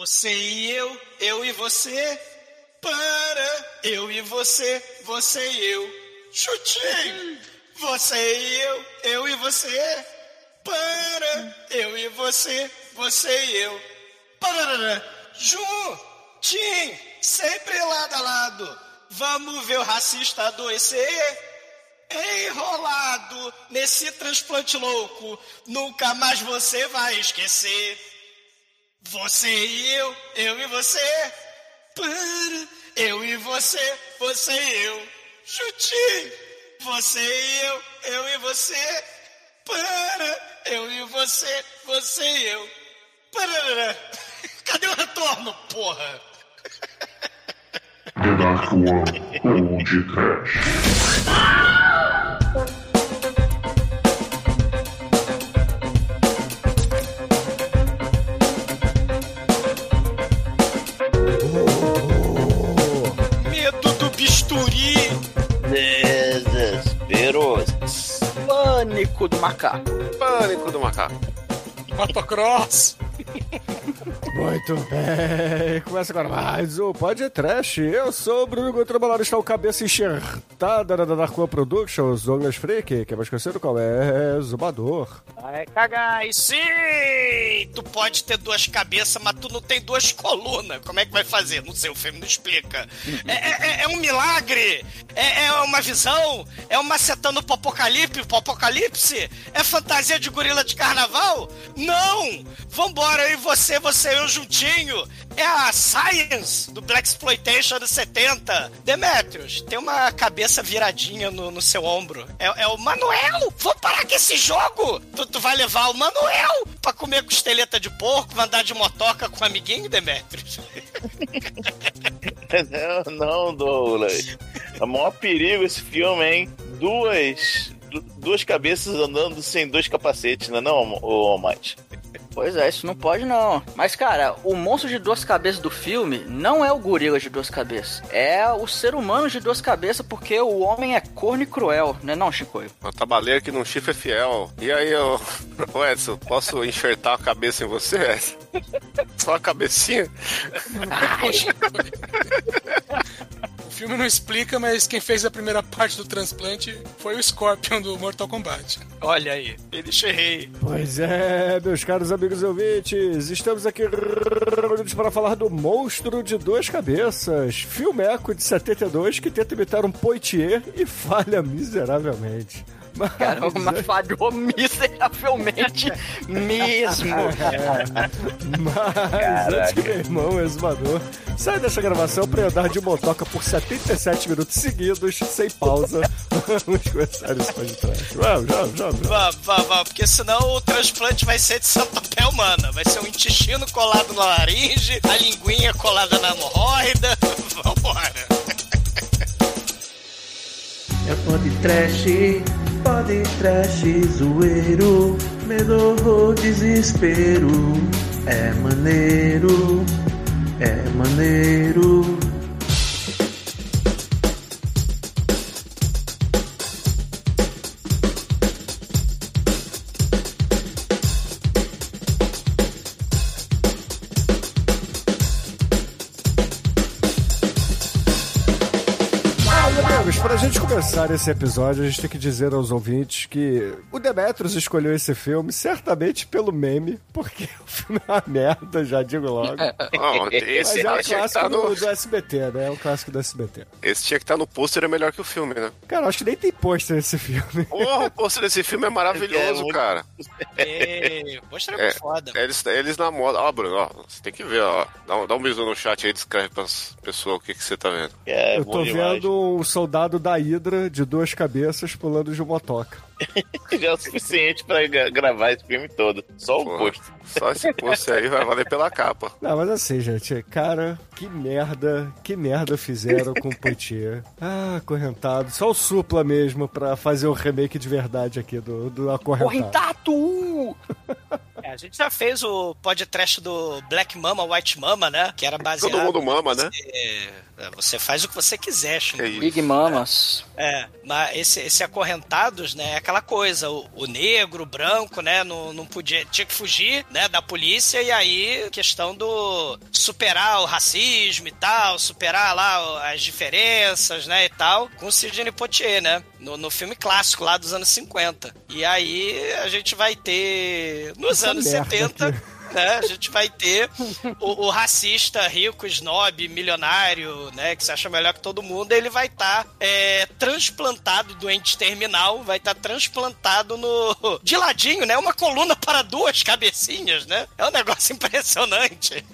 Você e eu, eu e você. Para, eu e você, você e eu. Chutinho! Você e eu, eu e você. Para, eu e você, você e eu. Para, juntinho, sempre lado a lado. Vamos ver o racista adoecer enrolado nesse transplante louco. Nunca mais você vai esquecer. Você e eu, eu e você. Para, eu e você, você e eu. Chutinho. Você e eu, eu e você. Para, eu e você, você e eu. Para. Cadê o retorno, porra? The Dark One ou de Pânico do macaco. Pânico do macaco. Motocross. Muito bem, começa agora mais o podcast. Eu sou o Bruno Gotrabalado, está o cabeça enxertada da Dark One Productions, Douglas Freak, que é mais conhecido como é Zumbador. Vai cagar. E sim, tu pode ter duas cabeças, mas tu não tem duas colunas. Como é que vai fazer? Não sei, o filme não explica. É, é- é um milagre? É, é uma visão? É uma macetando pro apocalipse, pro apocalipse? É fantasia de gorila de carnaval? Não! Vambora, eu e você, você e eu juntinho. É a Science do Black Exploitation dos 70. Demetrius, tem uma cabeça viradinha no, no seu ombro. É, é o Manuel! Vamos parar com esse jogo! Tu, tu vai levar o Manuel pra comer costeleta de porco, vai andar de motoca com o amiguinho, Demetrius? Não, não, Douglas. É o maior perigo esse filme, hein? Duas. du- Duas cabeças andando sem dois capacetes, não é não, ô Mate? Pois é, isso não pode não. Mas, cara, o monstro de duas cabeças do filme não é o gorila de duas cabeças. É o ser humano de duas cabeças porque o homem é corno e cruel, né não, Chicoio? Uma tabaleira que num chifre é fiel. E aí, ô, ô Edson, posso enxertar a cabeça em você, Edson? Só a cabecinha? O filme não explica, mas quem fez a primeira parte do transplante foi o Scorpion do Mortal Kombat. Olha aí, ele errei. Pois é, meus caros amigos e ouvintes, estamos aqui reunidos para falar do Monstro de Duas Cabeças, filmeco de 72 que tenta imitar um Poitier e falha miseravelmente. Mas, Cara, mas falhou miseravelmente mesmo. mas antes que meu irmão, exumador, saia dessa gravação para andar de motoca por 77 minutos seguidos, sem pausa, vamos começar esse podcast. Vamos, vamos, vamos. Vá, vá, vá, porque senão o transplante vai ser de centopeia humana. Vai ser um intestino colado na laringe, a linguinha colada na hemorroida. Vambora. É pode trash, pode trash, zoeiro, medo ou desespero. É maneiro, é maneiro. Começar esse episódio, a gente tem que dizer aos ouvintes que o Demetrius escolheu esse filme certamente pelo meme, porque o filme é uma merda, já digo logo. Não, Mas esse, é um esse tinha que clássico estar do, no, do SBT, né? É um clássico do SBT. esse tinha que estar no pôster, é melhor que o filme, né? Cara, acho que nem tem pôster nesse filme. Porra, o pôster desse filme é maravilhoso, É cara. Ei, mostra É. é. foda. Eles, eles namoram. Ó, Bruno, ó, você tem que ver, ó. Dá um, dá um bisu no chat aí, descreve pras pessoas o que, que você tá vendo. É Eu tô vendo um soldado da Hydra de duas cabeças pulando de motoca. Já é o suficiente pra gra- gravar esse filme todo. Só o posto. Só esse pôster aí vai valer pela capa. Não, mas assim, gente, cara, que merda, que merda fizeram com o Poitier. Ah, acorrentado. Só o supla mesmo pra fazer o remake de verdade aqui do, do acorrentado. Correntato! É, a gente já fez o podcast do Black Mama, White Mama, né? Que era baseado. Todo mundo mama, né? É, É, Você faz o que você quiser, Chico. Big Mamas. É, mas esse, esse acorrentados, né, é aquela coisa, o, o negro, o branco, né, não, não podia, tinha que fugir, né, da polícia, e aí questão do superar o racismo e tal, superar lá as diferenças, né, e tal, com o Sidney Poitier, né, no, no filme clássico lá dos anos 50. E aí a gente vai ter, nos Essa anos merda 70... aqui. né? A gente vai ter o, o racista rico, snob, milionário, né? Que se acha melhor que todo mundo, ele vai estar transplantado, doente terminal, vai estar transplantado no. de ladinho, né? Uma coluna para duas cabecinhas, né? É um negócio impressionante.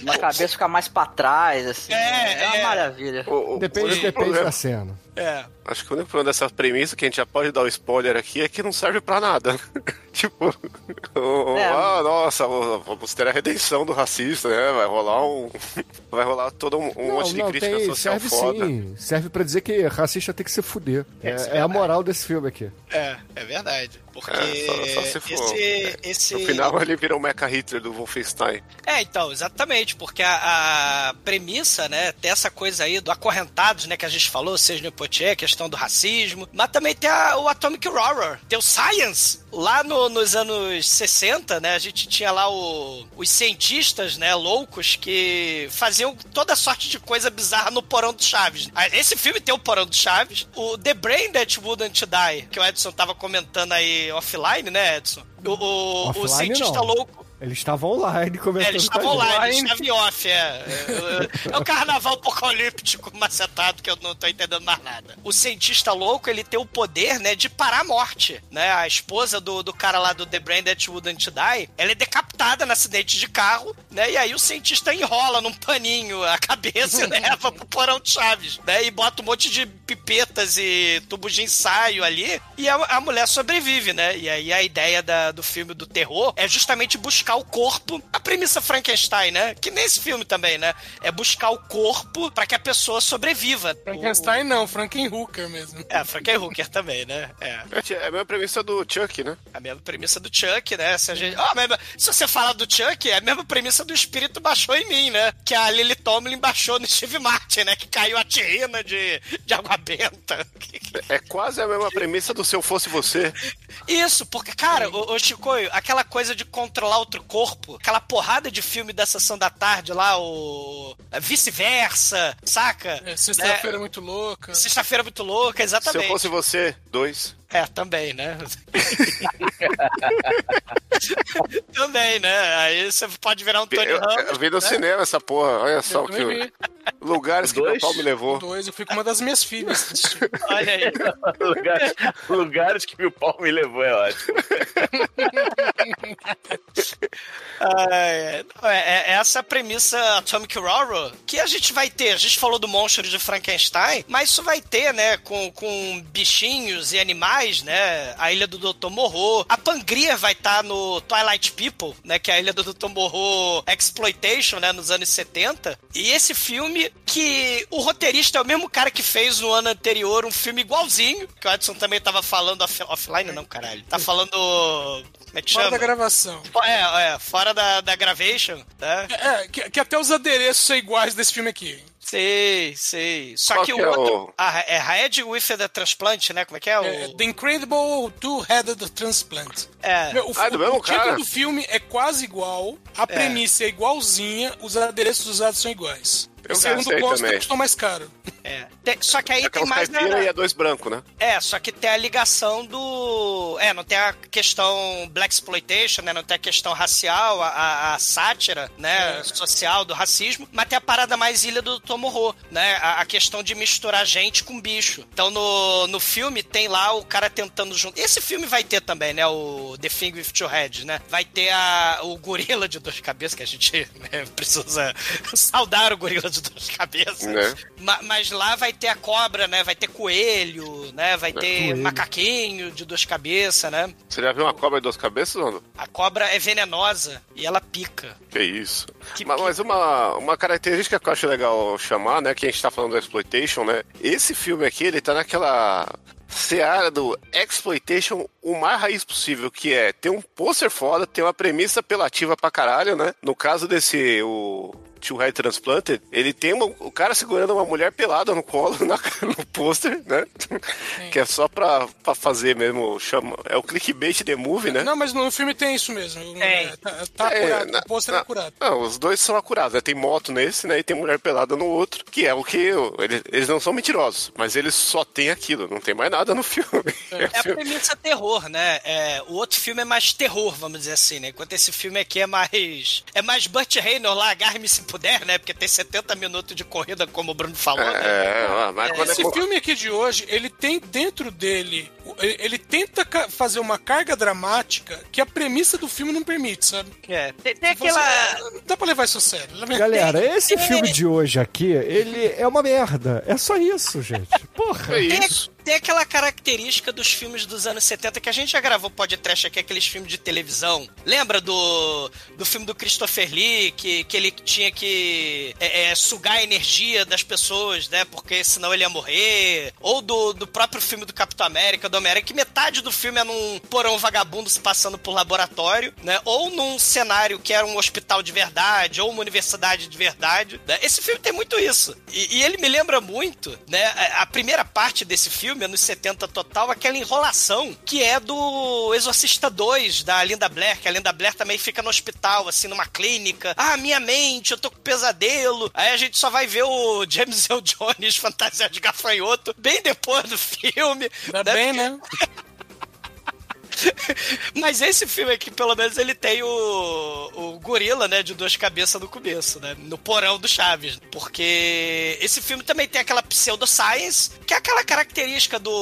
Uma cabeça fica mais pra trás, assim. É, É, uma é. maravilha. O- o- Depende, depende da cena. É. Acho que o único problema dessa premissa, que a gente já pode dar o spoiler aqui, é que não serve pra nada. tipo, o- É. ah, nossa, vamos ter a redenção do racista, né? Vai rolar um. Vai rolar todo um, um não, monte de não, crítica tem, social serve foda. sim. Serve pra dizer que racista tem que se fuder. É, é é a moral desse filme aqui. É, é verdade. Porque É, só- só se for. esse, esse... No final ele vira o Mecha Hitler do Wolfenstein. É, então, exatamente, porque a, a premissa, né, tem essa coisa aí do acorrentados, né, que a gente falou, seja no Poitier, questão do racismo, mas também tem a- o Atomic Horror, tem o Science. Lá no- nos anos 60, né, a gente tinha lá o- os cientistas, né, loucos que faziam toda sorte de coisa bizarra no Porão do Chaves. Ah, Esse filme tem o Porão do Chaves, o The Brain That Wouldn't Die, que o Edson tava comentando aí offline, né, Edson? O, o, o Offline, cientista não. louco. Eles estavam online comentando É, eles com a estavam gente. lá, eles estavam em off, é. É, é o carnaval apocalíptico macetado que eu não tô entendendo mais nada. O cientista louco, ele tem o poder, né, de parar a morte, né? A esposa do, do cara lá do The Brain That Wouldn't Die, ela é decapitada no acidente de carro, né? E aí o cientista enrola num paninho a cabeça e leva pro porão de Chaves, né? E bota um monte de pipetas e tubos de ensaio ali e a, a mulher sobrevive, né? E aí a ideia da- do filme do terror é justamente buscar o corpo, a premissa Frankenstein, né? Que nesse filme também, né? É buscar o corpo pra que a pessoa sobreviva. Frankenstein não, Frankenhooker mesmo. O- É, Frankenhooker também, né? É. É a mesma premissa do Chuck, né? A mesma premissa do Chuck, né? Se, a gente... Ah, mas se você falar do Chuck, é a mesma premissa do espírito baixou em mim, né? Que a Lily Tomlin baixou no Steve Martin, né? Que caiu a tirina de, de água benta. É quase a mesma premissa do Se Eu Fosse Você. Isso, porque, cara, o, Chicoio, aquela coisa de controlar outro corpo, aquela porrada de filme da sessão da tarde lá, o. Vice-versa, saca? É, Sexta-feira muito louca. É, Sexta-feira muito louca, Se exatamente. Eu Fosse Você, dois. É, também, né? também, né? Aí você pode virar um Tony Eu, Ramos. eu vi no né? cinema essa porra, olha só que. vi. Lugares que Dois? meu pau me levou. Dois, eu fui com uma das minhas filhas. Olha aí. lugares, lugares que o pau me levou é ótimo. É, é- é essa a premissa Atomic Horror que a gente vai ter. A gente falou do monstro de Frankenstein, mas isso vai ter, né, com, com bichinhos e animais, né? A ilha do Dr. Morro. A Pangria vai estar no Twilight People, né? Que é a ilha do Dr. Morro Exploitation, né? Nos anos 70. E esse filme que o roteirista é o mesmo cara que fez no ano anterior um filme igualzinho, que o Edson também tava falando off- offline, não, caralho. Tá falando. Como é que Fora chama? da gravação. É, é, fora da, da gravation, tá? É, que, que até os adereços são iguais desse filme aqui. Sei, sei. Só Qual que, que o é outro. o- Ah, é Red with the Transplant, né? Como é que é? O... É, The Incredible Two-Headed Transplant. É. Meu, o, Ah, do o- mesmo o título cara? do filme é quase igual, a premissa é igualzinha, os adereços usados são iguais. Eu o segundo esse aí custa, também. custou mais caro. é. Tem- só que aí tem mais. na- e a dois branco, né? É, só que tem a ligação do. É, não tem a questão Black Exploitation, né? Não tem a questão racial, a, a- a sátira, né? Social do racismo, mas tem a parada mais ilha do Tomorrow, né? A, a questão de misturar gente com bicho. Então no, no filme tem lá o cara tentando junto. Esse filme vai ter também, né? O The Thing with Two Heads, né? Vai ter a, o gorila de duas cabeças, que a gente né, precisa saudar o gorila de duas cabeças. Né? Ma- mas lá vai ter a cobra, né? Vai ter coelho, né? Vai ter Coelho. macaquinho de duas cabeças, né? Você já viu uma cobra de duas cabeças, mano? A cobra é venenosa e ela pica. Que isso. Que mas pica. mas uma, uma característica que eu acho legal chamar, né? Que a gente tá falando do Exploitation, né? Esse filme aqui, ele tá naquela seara do Exploitation o mais raiz possível, que é ter um pôster foda, ter uma premissa apelativa pra caralho, né? No caso desse, o Too High Transplanted, ele tem uma- o cara segurando uma mulher pelada no colo, na- no pôster, né? Que é só pra, pra fazer mesmo, chama, é o clickbait The Movie, né? Não, mas no filme tem isso mesmo. Tem. É, Tá, tá É, acurado. na- o pôster é acurado. Não, os dois são acurados. né? Tem moto nesse, né? E tem mulher pelada no outro. Que é o que. eu- Eles, eles não são mentirosos, mas eles só têm aquilo. Não tem mais nada no filme. É a premissa terror, né? É, o outro filme é mais terror, vamos dizer assim, né? Enquanto esse filme aqui é mais. É mais Burt Reynolds lá, agarre-me se puder, né? Porque tem 70 minutos de corrida, como o Bruno falou, né? É, mas quando é Esse co- filme aqui de hoje, ele tem dentro dele. Ele, tenta fazer uma carga dramática que a premissa do filme não permite, sabe? É. Tem, tem aquela. Não dá pra levar isso a sério. Galera, esse filme de hoje aqui, ele é uma merda. É só isso, gente. Porra. É Tem, isso. tem aquela característica dos filmes dos anos 70 que a gente já gravou podcast aqui, aqueles filmes de televisão. Lembra do, do filme do Christopher Lee, que, que ele tinha que é, é, sugar a energia das pessoas, né? Porque senão ele ia morrer. Ou do, do próprio filme do Capitão América, do Homem-Aranha, que metade do filme é num porão vagabundo se passando por laboratório, né? Ou num cenário que era um hospital de verdade, ou uma universidade de verdade. né? Esse filme tem muito isso. E, e ele me lembra muito, né? A, primeira parte desse filme, anos 70 total, aquela enrolação que é do Exorcista 2, da Linda Blair, que a Linda Blair também fica no hospital, assim, numa clínica. Ah, minha mente, eu tô com pesadelo. Aí a gente só vai ver o James Earl Jones fantasiado de gafanhoto bem depois do filme. Ainda né? bem, né? know? Mas esse filme aqui, pelo menos, ele tem o, o gorila, né, de duas cabeças no começo, né? No porão do Chaves. Porque esse filme também tem aquela pseudoscience, que é aquela característica do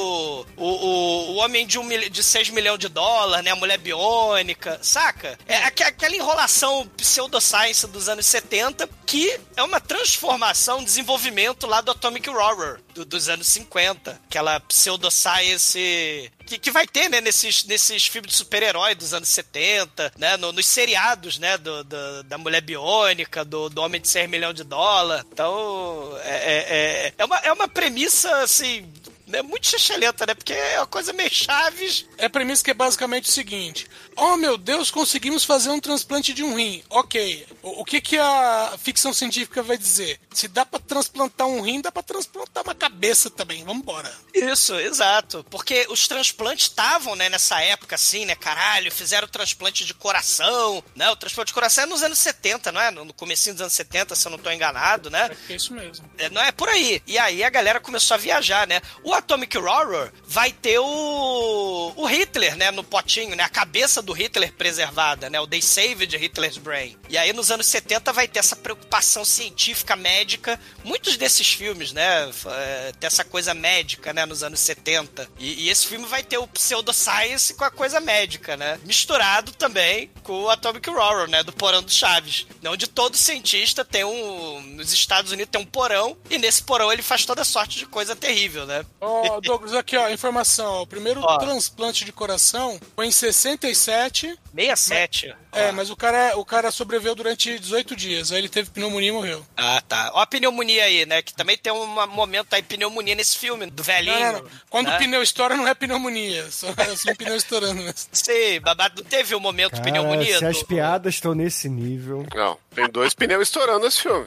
o, o, o homem de, um, de 6 milhões de dólares, né? A mulher biônica, saca? É aque- aquela enrolação pseudoscience dos anos 70, que é uma transformação, um desenvolvimento lá do Atomic Horror, do- dos anos 50. Aquela pseudoscience que, que vai ter, né, nesses, nesses filmes de super-herói dos anos 70, né, no- nos seriados, né, do, do- da Mulher Biônica, do, do Homem de 6 milhões de dólar. Então, é, é, é, é uma, é uma premissa, assim, né, muito chachalenta, né, porque é uma coisa meio Chaves. É a premissa que é basicamente o seguinte: Oh meu Deus, conseguimos fazer um transplante de um rim. Ok. O, o que, que a ficção científica vai dizer? Se dá pra transplantar um rim, dá pra transplantar uma cabeça também. Vambora. Isso, exato. Porque os transplantes estavam, né, nessa época, assim, né, caralho, fizeram o transplante de coração, né, o transplante de coração é nos anos 70, não é? No comecinho dos anos 70, se eu não tô enganado, né? É isso mesmo. É, não é por aí. E aí a galera começou a viajar, né? O Atomic Horror vai ter o, o Hitler, né? No potinho, né? A cabeça do Hitler preservada, né? O They Saved Hitler's Brain. E aí nos anos 70 vai ter essa preocupação científica, médica. Muitos desses filmes, né? É, tem essa coisa médica, né? Nos anos 70. E, e esse filme vai ter o pseudoscience com a coisa médica, né? Misturado também com o Atomic Horror, né? Do porão do Chaves. Onde todo cientista tem um... Nos Estados Unidos tem um porão. E nesse porão ele faz toda sorte de coisa terrível, né? Ó, Douglas, aqui, ó, informação. O primeiro Ó. transplante de coração foi em 67. 67. É, mas o cara, o cara sobreviveu durante 18 dias. Aí ele teve pneumonia e morreu. Ah, tá. Ó a pneumonia aí, né? Que também tem um momento aí, pneumonia nesse filme, do velhinho. Não, não, não. Quando né? o pneu estoura, não é pneumonia. Só, é só um pneu estourando mesmo. Sim, babado. Não teve um momento Cara, pneumonia? se as do- piadas estão nesse nível. Não, tem dois pneus estourando nesse filme.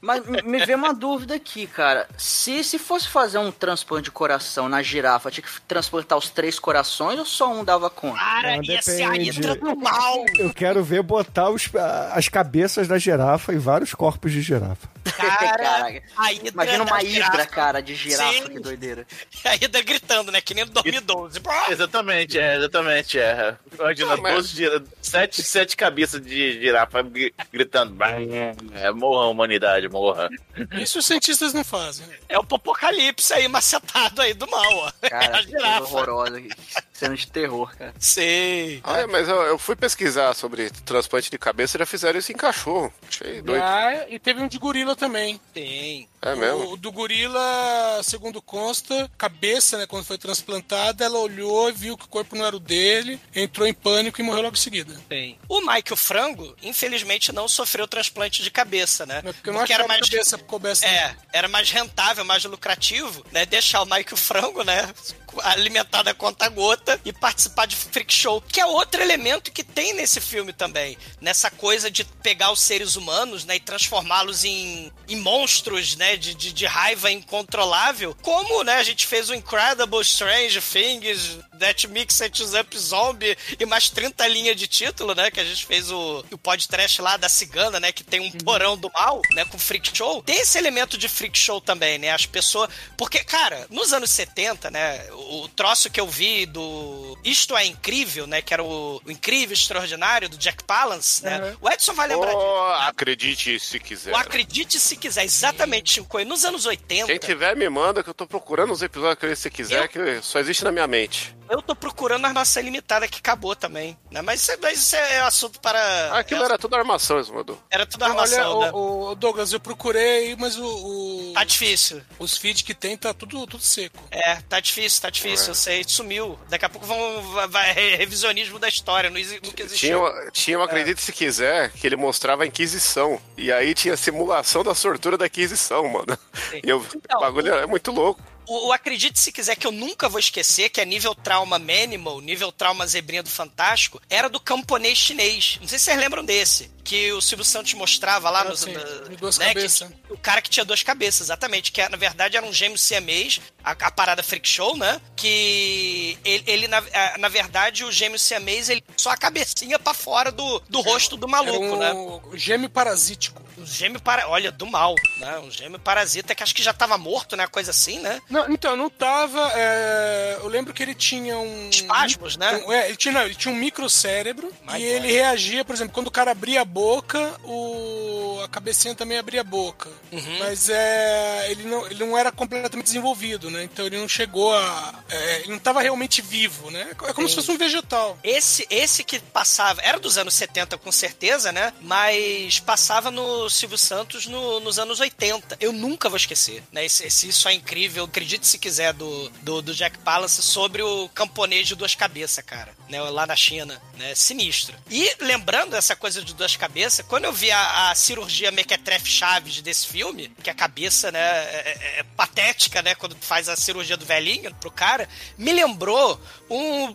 Mas me- vê uma dúvida aqui, cara. Se, se fosse fazer um transplante de coração na girafa, tinha que transplantar os três corações ou só um dava conta? Cara, Não, ia ser a do mal. Eu quero ver botar os- as cabeças da girafa e vários corpos de girafa. Cara, a Imagina uma hidra, girafa. cara, de girafa, Sim. que doideira. A hidra gritando, né? Que nem no 2012. Exatamente, é, exatamente, é. Imagina, Não, mas- 12 gira- sete, sete cabeças de girafa gri- gritando. É, morra a humanidade, morra. Isso os cientistas não fazem. É o apocalipse aí, macetado aí do mal, ó. É Cara, a que coisa girafa. horrorosa. Cena de terror, cara. Sei. Ah, mas eu, eu fui pesquisar sobre transplante de cabeça e já fizeram isso em cachorro. Achei doido. Ah, e teve um de gorila também. Tem. É mesmo? O do gorila, segundo consta, cabeça, né, quando foi transplantada, ela olhou e viu que o corpo não era o dele, entrou em pânico e morreu logo em seguida. Tem. O Michael Frango, infelizmente, não sofreu transplante de cabeça, né? Né, Porque eu não achava que a cabeça coubesse. É, era mais rentável, mais lucrativo, né? Deixar o Michael Frango, né? Alimentada a conta gota e participar de freak show, que é outro elemento que tem nesse filme também, nessa coisa de pegar os seres humanos, né, e transformá-los em, em monstros, né, de, de, de raiva incontrolável, como, né, a gente fez o Incredible Strange Things, That Mix It Up Zombie e mais 30 linhas de título, né, que a gente fez o, o podcast lá da cigana, né, que tem um porão do mal, né, com freak show. Tem esse elemento de freak show também, né, as pessoas, porque, cara, nos anos 70, né, o troço que eu vi do Isto é Incrível, né, que era o, o Incrível Extraordinário do Jack Palance, né, o Edson vai lembrar disso. Oh, acredite se quiser. O Acredite Se Quiser, exatamente, Chico. E nos anos 80... Quem tiver, me manda que eu tô procurando os episódios que você quiser, Eu- que só existe na minha mente. Eu tô procurando a nossa ilimitada que acabou também, né? Mas, isso é- mas isso é assunto para... Ah, aquilo é- era tudo armação, Esmadu. era tudo armação, Olha, né? o, o Douglas, eu procurei, mas o, o- Tá difícil. os feeds que tem tá tudo, tudo seco. É, tá difícil, tá difícil, eu sei. Sumiu. Daqui a pouco vão, vai, vai- revisionismo da história, não nunca Tinha, existiu. uma- tinha um Acredite Se Quiser, que ele mostrava a Inquisição. E aí tinha simulação da sortura da Inquisição, mano. Sim. E eu, Então, o bagulho é muito louco. O, o Acredite Se Quiser, que eu nunca vou esquecer, que é nível trauma Manimal, nível trauma Zebrinha do Fantástico, era do camponês chinês. Não sei se vocês lembram desse. Que o Silvio Santos mostrava lá Ah, nos. sim, na- de duas né, que- cabeças. o cara que tinha duas cabeças, exatamente. Que na verdade era um gêmeo siamês, a, a parada Freak Show, né? Que ele, ele, na, a- na verdade, o gêmeo siamês, ele só a cabecinha pra fora do, do rosto do maluco, Era né? um gêmeo parasítico. Um gêmeo para. Olha, do mal, né? Um gêmeo parasita que acho que já tava morto, né? Coisa assim, né? Não, então, não tava. é, eu lembro que ele tinha um. Espasmos, né? um- é, ele, tinha, não, ele tinha um microcérebro My e God. ele reagia, por exemplo, quando o cara abria a boca, o, a cabecinha também abria a boca. Uhum. Mas é, ele, não, ele não era completamente desenvolvido, né? Então ele não chegou a. é, ele não estava realmente vivo, né? É como se fosse um vegetal. Esse, esse que passava, era dos anos 70 com certeza, né? Mas passava no Silvio Santos no- nos anos 80. Eu nunca vou esquecer, né? Esse, esse Isso é incrível, acredite se quiser, do, do, do Jack Palance sobre o camponês de duas cabeças, cara. Né? Lá na China, né? Sinistro. E lembrando essa coisa de duas cabeças, quando eu vi a, a cirurgia Mequetrefe Chaves desse filme, que a cabeça, né, é, é- é patética, né? Quando faz a cirurgia do velhinho pro cara, me lembrou um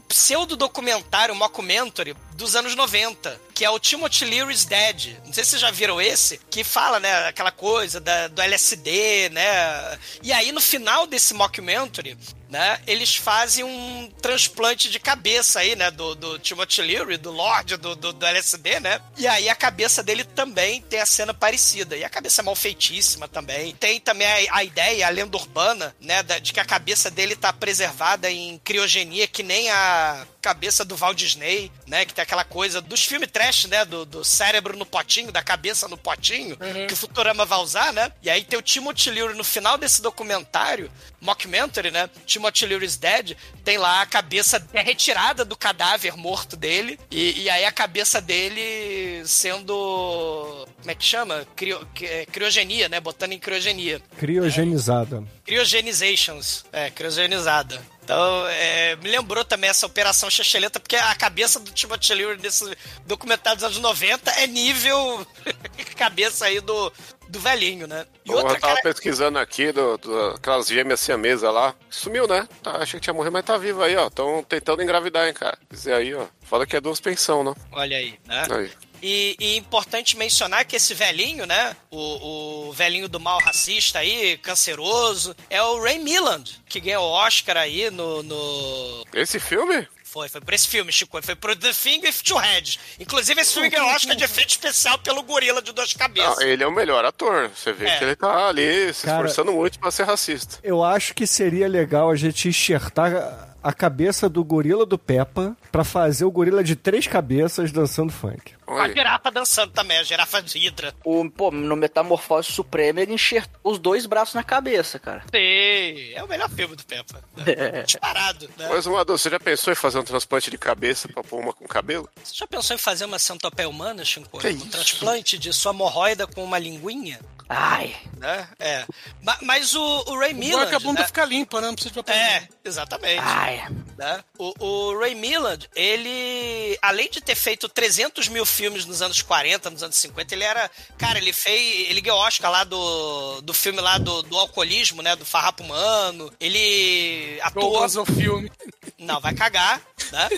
pseudo-documentário, um mockumentary dos anos 90, que é o Timothy Leary's Dead. Não sei se vocês já viram esse, que fala, né, aquela coisa da- do LSD, né? E aí no final desse mockumentary, né, eles fazem um transplante de cabeça aí, né, do, do Timothy Leary, do Lorde do, do, do LSD, né? E aí a cabeça dele também tem a cena parecida. E a cabeça é mal feitíssima também. Tem também a, a ideia, a lenda urbana, né, da- de que a cabeça dele tá preservada em criogenia, que nem a cabeça do Walt Disney, né? Que tem aquela coisa dos filmes trash, né? Do, do cérebro no potinho, da cabeça no potinho, que o Futurama vai usar, né? E aí tem o Timothy Leary no final desse documentário, mockumentary, né? Timothy Leary's Dead, tem lá a cabeça retirada do cadáver morto dele, e, e aí a cabeça dele sendo. Como é que chama? Crio, é, criogenia, né? Botando em criogenia. Criogenizada. Criogenizations. É, criogenizada. Então, é, me lembrou também essa operação Checheleta, porque a cabeça do Timothy Leary nesse documentário dos anos 90 é nível cabeça aí do, do velhinho, né? E Eu outra, tava cara, pesquisando aqui do, do- aquelas gêmeas siamesas lá. Sumiu, né? Tá, achei que tinha morrido, mas tá vivo aí, ó. Estão tentando engravidar, hein, cara. Dizer aí, ó. Fala que é duas pensão, né? olha aí, né? Aí. E, e importante mencionar que esse velhinho, né? O, o velhinho do mal racista aí, canceroso, é o Ray Milland, que ganhou o Oscar aí no- no, Esse filme? Foi, foi por esse filme, Chico. Foi pro The Thing with Two Heads. Inclusive, esse filme ganhou Oscar de efeito especial pelo gorila de duas cabeças. Não, ele é o melhor ator. Você vê É. que ele tá ali se Cara- esforçando muito pra ser racista. Eu acho que seria legal a gente enxertar a cabeça do gorila do Peppa pra fazer o gorila de três cabeças dançando funk. A girafa dançando também, a girafa de Hydra. O, pô, no Metamorfose Suprema ele enxertou os dois braços na cabeça, cara. Sei, é o melhor filme do Peppa. É. Disparado, né? Mas, Madu, você já pensou em fazer um transplante de cabeça pra pôr uma com cabelo? Você já pensou em fazer uma centopeia humana, Chico? Que um isso? transplante de sua hemorroida com uma linguinha? Ai, Né? É. Ma- Mas o, o Ray O bom é Milland... que a bunda né? fica limpa, né? Não precisa de papel. É, exatamente. ai. né? O, o Ray Milland, ele, além de ter feito 300 mil filmes nos anos 40, nos anos 50, ele era, cara, ele fez, ele ganhou Oscar lá do, do filme lá do, do alcoolismo, né, do farrapo humano, ele atuou... O filme. Não, vai cagar, né?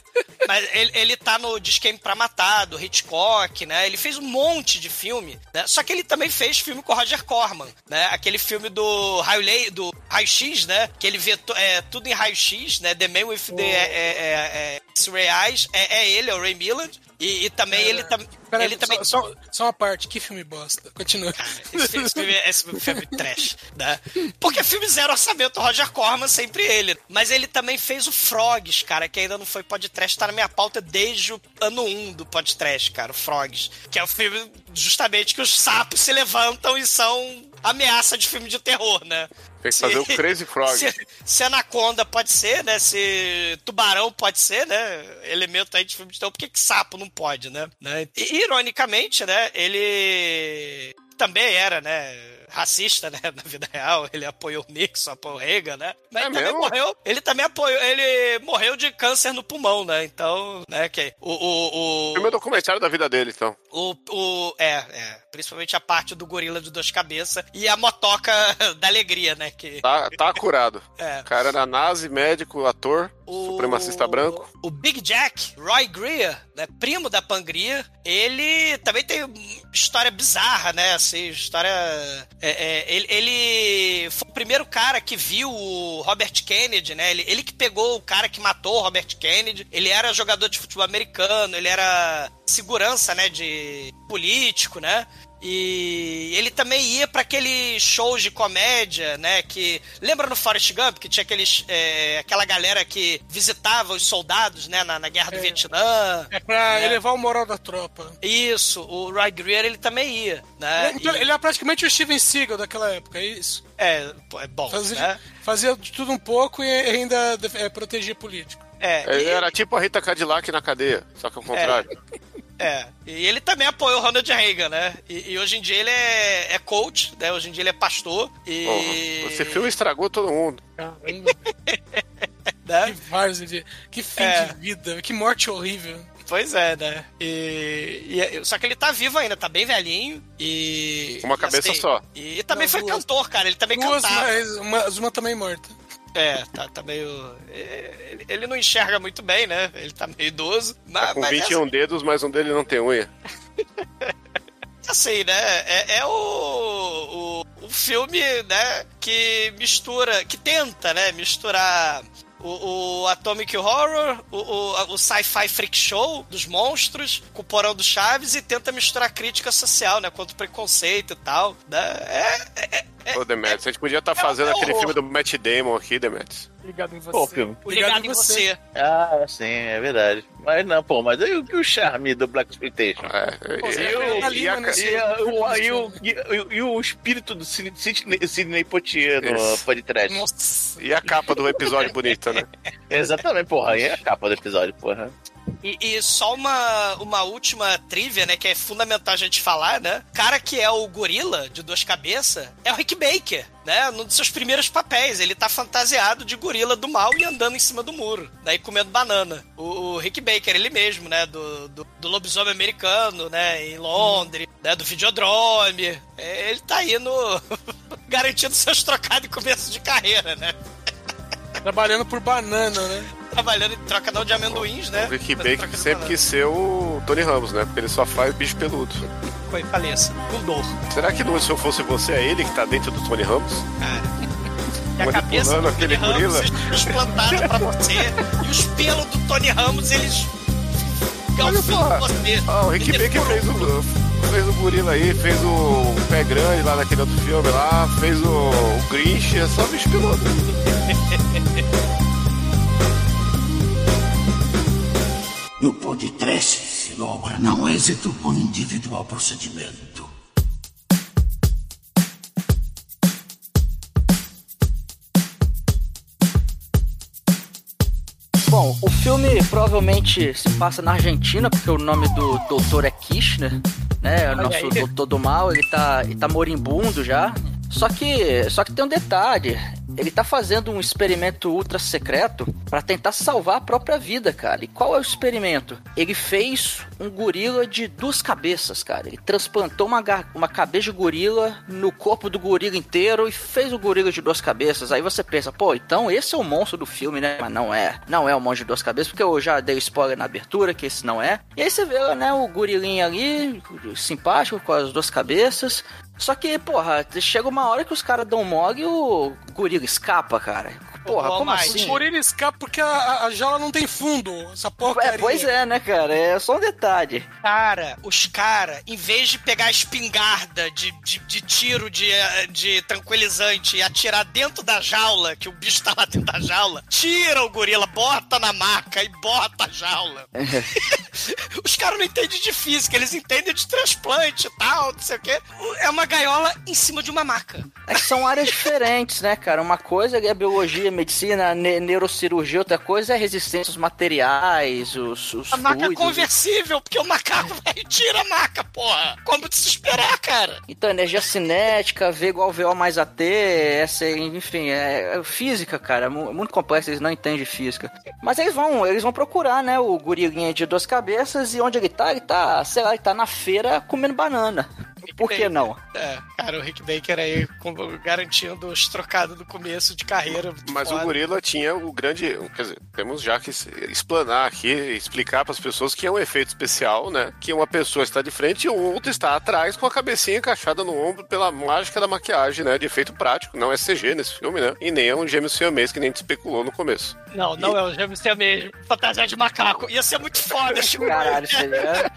Mas ele, ele tá no Disqueme pra Matar, do Hitchcock, né? Ele fez um monte de filme, né? Só que ele também fez filme com o Roger Corman, né? Aquele filme do Raio, do Raio X, né? Que ele vê é, tudo em Raio X, né? The Man with the é, é, é, X-Ray Eyes. É, é ele, é o Ray Milland. E, e também ele, tam... Peraí, ele também... só, só, só uma parte, que filme bosta. Continua. Esse filme, esse filme- esse filme é trash, né? Porque filme zero orçamento, Roger Corman, sempre ele. Mas ele também fez o Frogs, cara, que ainda não foi podcast, tá na minha pauta desde o ano 1 do podcast, cara, o Frogs. Que é o filme justamente que os sapos se levantam e são ameaça de filme de terror, né? Tem que fazer o Crazy Frog. Se, se Anaconda pode ser, né? Se Tubarão pode ser, né? Elemento aí de filme de terror, por que, que sapo não pode, né? né? E, ironicamente, né? Ele também era, né? Racista, né? Na vida real, ele apoiou o Nixon, apoiou o Reagan, né? Mas É ele também mesmo? morreu. Ele também apoiou. Ele morreu de câncer no pulmão, né? Então, né? Que o, o, o, Filme é documentário da vida dele, então. o, o, é, é. Principalmente a parte do gorila de duas cabeças e a motoca da alegria, né? Que Tá, tá curado. É. O cara era nazi, médico, ator, o, supremacista branco. O Big Jack, Roy Greer, né, primo da Pangria, ele também tem história bizarra, né? Assim, história. é, é, ele, ele foi o primeiro cara que viu o Robert Kennedy, né? Ele, ele que pegou o cara que matou o Robert Kennedy. Ele era jogador de futebol americano, ele era segurança, né? De político, né? E ele também ia para aqueles shows de comédia, né? Que lembra no Forrest Gump que tinha aqueles, é, aquela galera que visitava os soldados, né? Na, na guerra do É. Vietnã. É pra né? elevar o moral da tropa. Isso, o Roy Greer ele também ia, né? Então, E- ele é praticamente o Steven Seagal daquela época, é isso? é, é bom, Fazia, né? fazia de tudo um pouco e ainda é, protegia político. É, Ele e- era tipo a Rita Cadillac na cadeia, só que ao contrário. É, e ele também apoiou o Ronald Reagan, né? E, e hoje em dia ele é, é coach, né? Hoje em dia ele é pastor. E. Porra, esse filme estragou todo mundo. Caramba, né? que várzea de... Que fim É. de vida, que morte horrível. Pois é, né? E, e- só que ele tá vivo ainda, tá bem velhinho. E. Uma e cabeça assim, só. E, também Não, foi duas. cantor, cara. Ele também Duas, cantava. mas uma, uma também morta. É, tá, tá meio. Ele, ele não enxerga muito bem, né? Ele tá meio idoso. Mas, Tá com mas 21 dedos, mas um dele não tem unha. é assim, né? É, é o, o, o filme, né? Que mistura, que tenta, né? Misturar o, o Atomic Horror, o, o, o Sci-Fi Freak Show dos monstros, com o Porão do Chaves e tenta misturar crítica social, né? Contra o preconceito e tal. Né? É, é, Ô, Demetrius, a gente podia estar é fazendo um aquele filme do Matt Damon aqui, Demetrius. Ligado em você. Pô, filme. ligado, em você. Ah, sim, é verdade. Mas não, pô, mas aí o o charme do Black Exploitation? É, e- e, o- e E, e, e, e espírito do Sidney, Sidney- Poitier no podcast. Nossa. e a capa do episódio bonita, né? Exatamente, porra, aí é a capa do episódio, porra. E, e só uma, uma última trivia, né? Que é fundamental a gente falar, né? O cara que é o gorila de duas cabeças é o Rick Baker, né? Num dos seus primeiros papéis. Ele tá fantasiado de gorila do mal e andando em cima do muro, daí comendo banana. O, o Rick Baker, ele mesmo, né? Do, do, do lobisomem americano, né? Em Londres, né? Do Videodrome. É, ele tá aí no. garantindo seus trocados em começo de carreira, né? Trabalhando por banana, né? Trabalhando em troca não de amendoins, né? O Rick Baker sempre banana. quis ser o Tony Ramos, né? Porque ele só faz bicho peludo. Coi- Faleça, com dor. Será que não, se eu fosse você, é ele que tá dentro do Tony Ramos? cara. E a cabeça do aquele Tony Ramos gorila. é explantada pra você. E os pelos do Tony Ramos, eles. Só. você. Ah, o Rick Baker fez o, fez o gorila aí, fez o pé grande lá naquele outro filme lá, fez o, o Grinch, é só bicho peludo. No podcast se logra não êxito com individual procedimento. Bom, o filme provavelmente se passa na Argentina, porque o nome do doutor é Kirchner, né? O nosso doutor do mal, ele tá, ele tá moribundo já. Só que, só que tem um detalhe. Ele tá fazendo um experimento ultra secreto pra tentar salvar a própria vida, cara. E qual é o experimento? Ele fez um gorila de duas cabeças, cara. Ele transplantou uma, uma cabeça de gorila no corpo do gorila inteiro e fez o gorila de duas cabeças. Aí você pensa, pô, então esse é o monstro do filme, né? Mas não é. Não é o monstro de duas cabeças, porque eu já dei spoiler na abertura que esse não é. E aí você vê, né, o gorilinho ali, simpático, com as duas cabeças. Só que, porra, chega uma hora que os caras dão mog e o gorila escapa, cara. Porra, Ô, como assim? Por ele escapa porque a, a- jaula não tem fundo. Essa porcaria. É, pois é, né, cara? É só um detalhe. Cara, os cara, em vez de pegar a espingarda de, de, de tiro de, de tranquilizante e atirar dentro da jaula, que o bicho tá lá dentro da jaula, tira o gorila, bota na maca e bota a jaula. os caras não entendem de física, eles entendem de transplante e tal, não sei o quê. É uma gaiola em cima de uma maca. É que são áreas diferentes, né, cara? Uma coisa é biologia, medicina, ne- neurocirurgia, outra coisa é resistência aos materiais, os, os A maca é fluidos. conversível, porque o macaco vai e tira a maca, porra. Como de se esperar, cara? Então, energia cinética, V igual VO mais AT, essa, enfim, é, é física, cara, é mu- muito complexo, eles não entendem de física. Mas eles vão, eles vão procurar, né, o gorilinha de duas cabeças e onde ele tá? Ele tá, sei lá, ele tá na feira comendo banana. Por que não? É, cara, o Rick Baker aí garantindo os trocados do começo de carreira. Mas foda. o gorila tinha o grande. Quer dizer, temos já que explanar aqui, explicar para as pessoas que é um efeito especial, né? Que uma pessoa está de frente e o outro está atrás com a cabecinha encaixada no ombro pela mágica da maquiagem, né? De efeito prático. Não é CG nesse filme, né? E nem é um gêmeo siamês que nem gente especulou no começo. Não, não é o Gêmeo mesmo. Fantasia de macaco. Ia ser muito foda, Chico. Caralho, seria...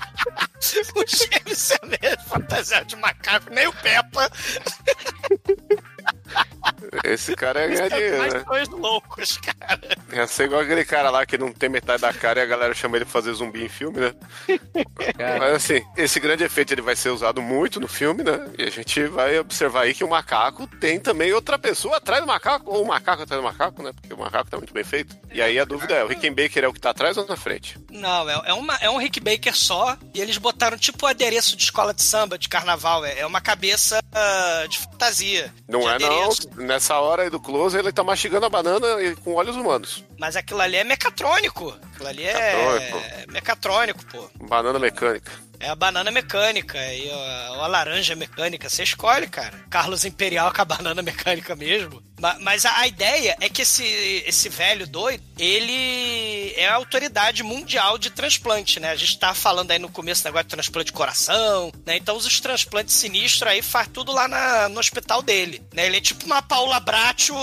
o Gêmeo mesmo. Fantasia de macaco. Nem o Peppa. Esse cara é São dinheiro, mais né? dois loucos, cara. Ia ser igual aquele cara lá que não tem metade da cara e a galera chama ele pra fazer zumbi em filme, né? Mas assim, esse grande efeito ele vai ser usado muito no filme, né? E a gente vai observar aí que o macaco tem também outra pessoa atrás do macaco, ou o macaco atrás do macaco, né? Porque o macaco tá muito bem feito. E aí a dúvida é, o Rickenbacker é o que tá atrás ou na frente? Não, é, é, uma, é um Rick Baker só. E eles botaram tipo o adereço de escola de samba, de carnaval. É, é uma cabeça ah, de fantasia. Não de é não. adereço. Nessa hora aí do close ele tá mastigando a banana com olhos humanos. Mas aquilo ali é mecatrônico. Aquilo ali é Mecatrônico. mecatrônico, pô. Banana mecânica. É a banana mecânica e a, a laranja mecânica. Você escolhe, cara. Carlos Imperial com a banana mecânica mesmo. Ma- Mas a, ideia é que esse, esse velho doido, ele é a autoridade mundial de transplante, né? A gente tá falando aí no começo do negócio de transplante de coração, né? Então os transplantes sinistros aí faz tudo lá na- no hospital dele, né? Ele é tipo uma Paula Bracho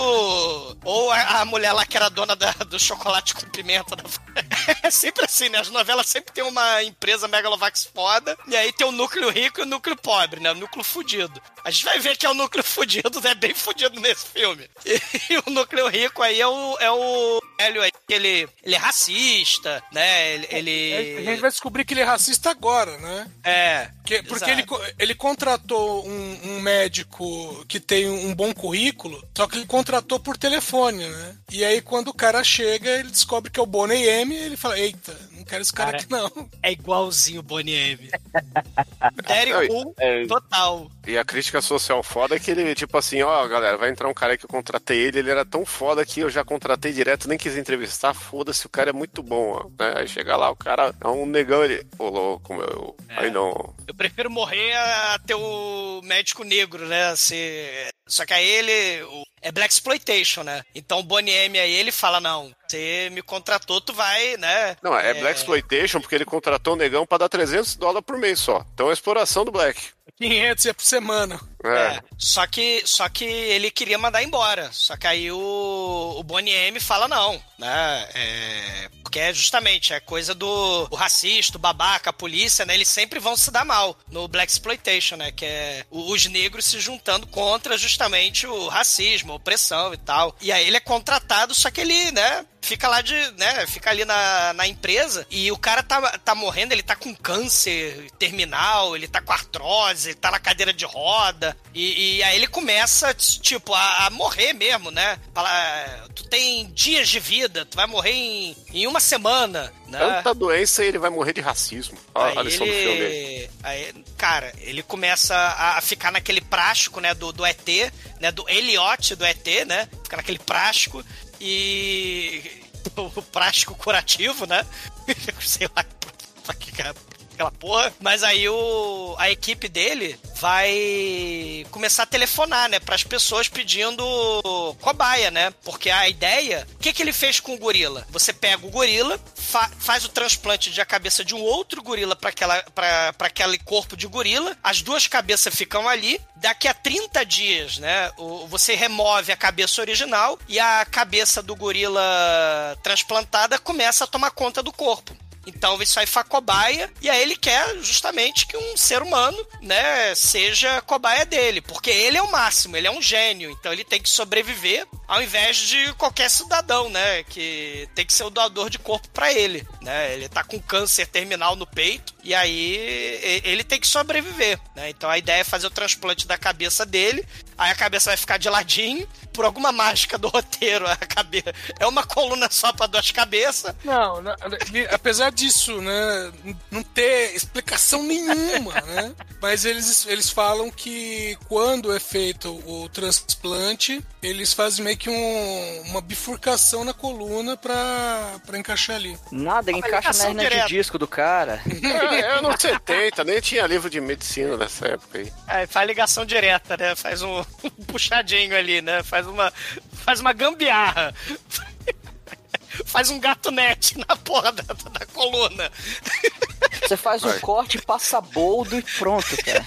ou a, a mulher lá que era dona da- do chocolate com pimenta. Da... É sempre assim, né? As novelas sempre tem uma empresa megalovax foda, e aí tem o núcleo rico e o núcleo pobre, né? O núcleo fudido. A gente vai ver que é o núcleo fudido, é bem fudido nesse filme. E, o núcleo rico aí é o, é o velho aí, que ele, ele é racista, né? Ele. ele- A gente vai descobrir que ele é racista agora, né? É. Que- porque Exato. ele, ele contratou um, um médico que tem um bom currículo, só que ele contratou por telefone, né? E aí, quando o cara chega, ele descobre que é o Bonnie M, ele fala: Eita, não quero esse cara, Cara, aqui não. É igualzinho o Bonnie M. Derek é. total. E a crítica social foda é que ele, tipo assim, ó, galera, vai entrar um cara que contratei ele, ele era tão foda que eu já contratei direto, nem quis entrevistar, foda-se, o cara é muito bom, ó, né? Aí chega lá, o cara é um negão, ele, ô louco, meu, aí não. Eu prefiro morrer a ter o médico negro, né? Se... Só que aí ele. É Black Exploitation, né? Então o Bonnie M aí ele fala: não, você me contratou, tu vai, né? Não, é, Black Exploitation porque ele contratou o negão pra dar 300 dólares por mês só. Então é exploração do Black. 500 é por semana. É. É, só que, só que ele queria mandar embora. Só que aí o, o Bonnie M fala não, né? É, porque é justamente é coisa do racista, babaca, a polícia, né? Eles sempre vão se dar mal no Black Exploitation, né? Que é os negros se juntando contra justamente o racismo, a opressão e tal. E aí ele é contratado, só que ele, né? fica lá de, né, fica ali na, na empresa e o cara tá, tá morrendo, ele tá com câncer terminal, ele tá com artrose, ele tá na cadeira de roda e, e aí ele começa, tipo, a, a morrer mesmo, né? Fala, tu tem dias de vida, tu vai morrer em, em uma semana, né? Tanta doença e ele vai morrer de racismo. Olha a lição do filme. ele, aí, cara, ele começa a, ficar naquele prático, né, do, do ET, né, do Elliot do ET, né, fica naquele prático e o prático curativo, né, sei lá pra que cara- aquela porra, mas aí o, a equipe dele vai começar a telefonar, né, pras pessoas pedindo cobaia, né, porque a ideia, o que que ele fez com o gorila? Você pega o gorila, fa- faz o transplante de a cabeça de um outro gorila para aquela para aquele corpo de gorila, as duas cabeças ficam ali, daqui a 30 dias, né, o- você remove a cabeça original e a cabeça do gorila transplantada começa a tomar conta do corpo. Então aí foi a cobaia, e aí ele quer justamente que um ser humano, né, seja cobaia dele, porque ele é o máximo, ele é um gênio, então ele tem que sobreviver ao invés de qualquer cidadão, né, que tem que ser o doador de corpo pra ele, né? Ele tá com câncer terminal no peito e aí ele tem que sobreviver, né? Então a ideia é fazer o transplante da cabeça dele, aí a cabeça vai ficar de ladinho, por alguma mágica do roteiro, a cabeça é uma coluna só pra duas cabeças. Não, não, apesar disso, né, não ter explicação nenhuma, né? Mas eles, eles falam que quando é feito o transplante, eles fazem meio que um- uma bifurcação na coluna pra, pra encaixar ali. Nada, ele encaixa na hernia de disco do cara. É, é anos 70, nem tinha livro de medicina nessa época aí. Aí faz ligação direta, né? Faz um, um puxadinho ali, né? Faz uma, faz uma gambiarra. Faz um gatunete na porra da, da coluna. Você faz um Vai. corte, passa boldo e pronto, cara.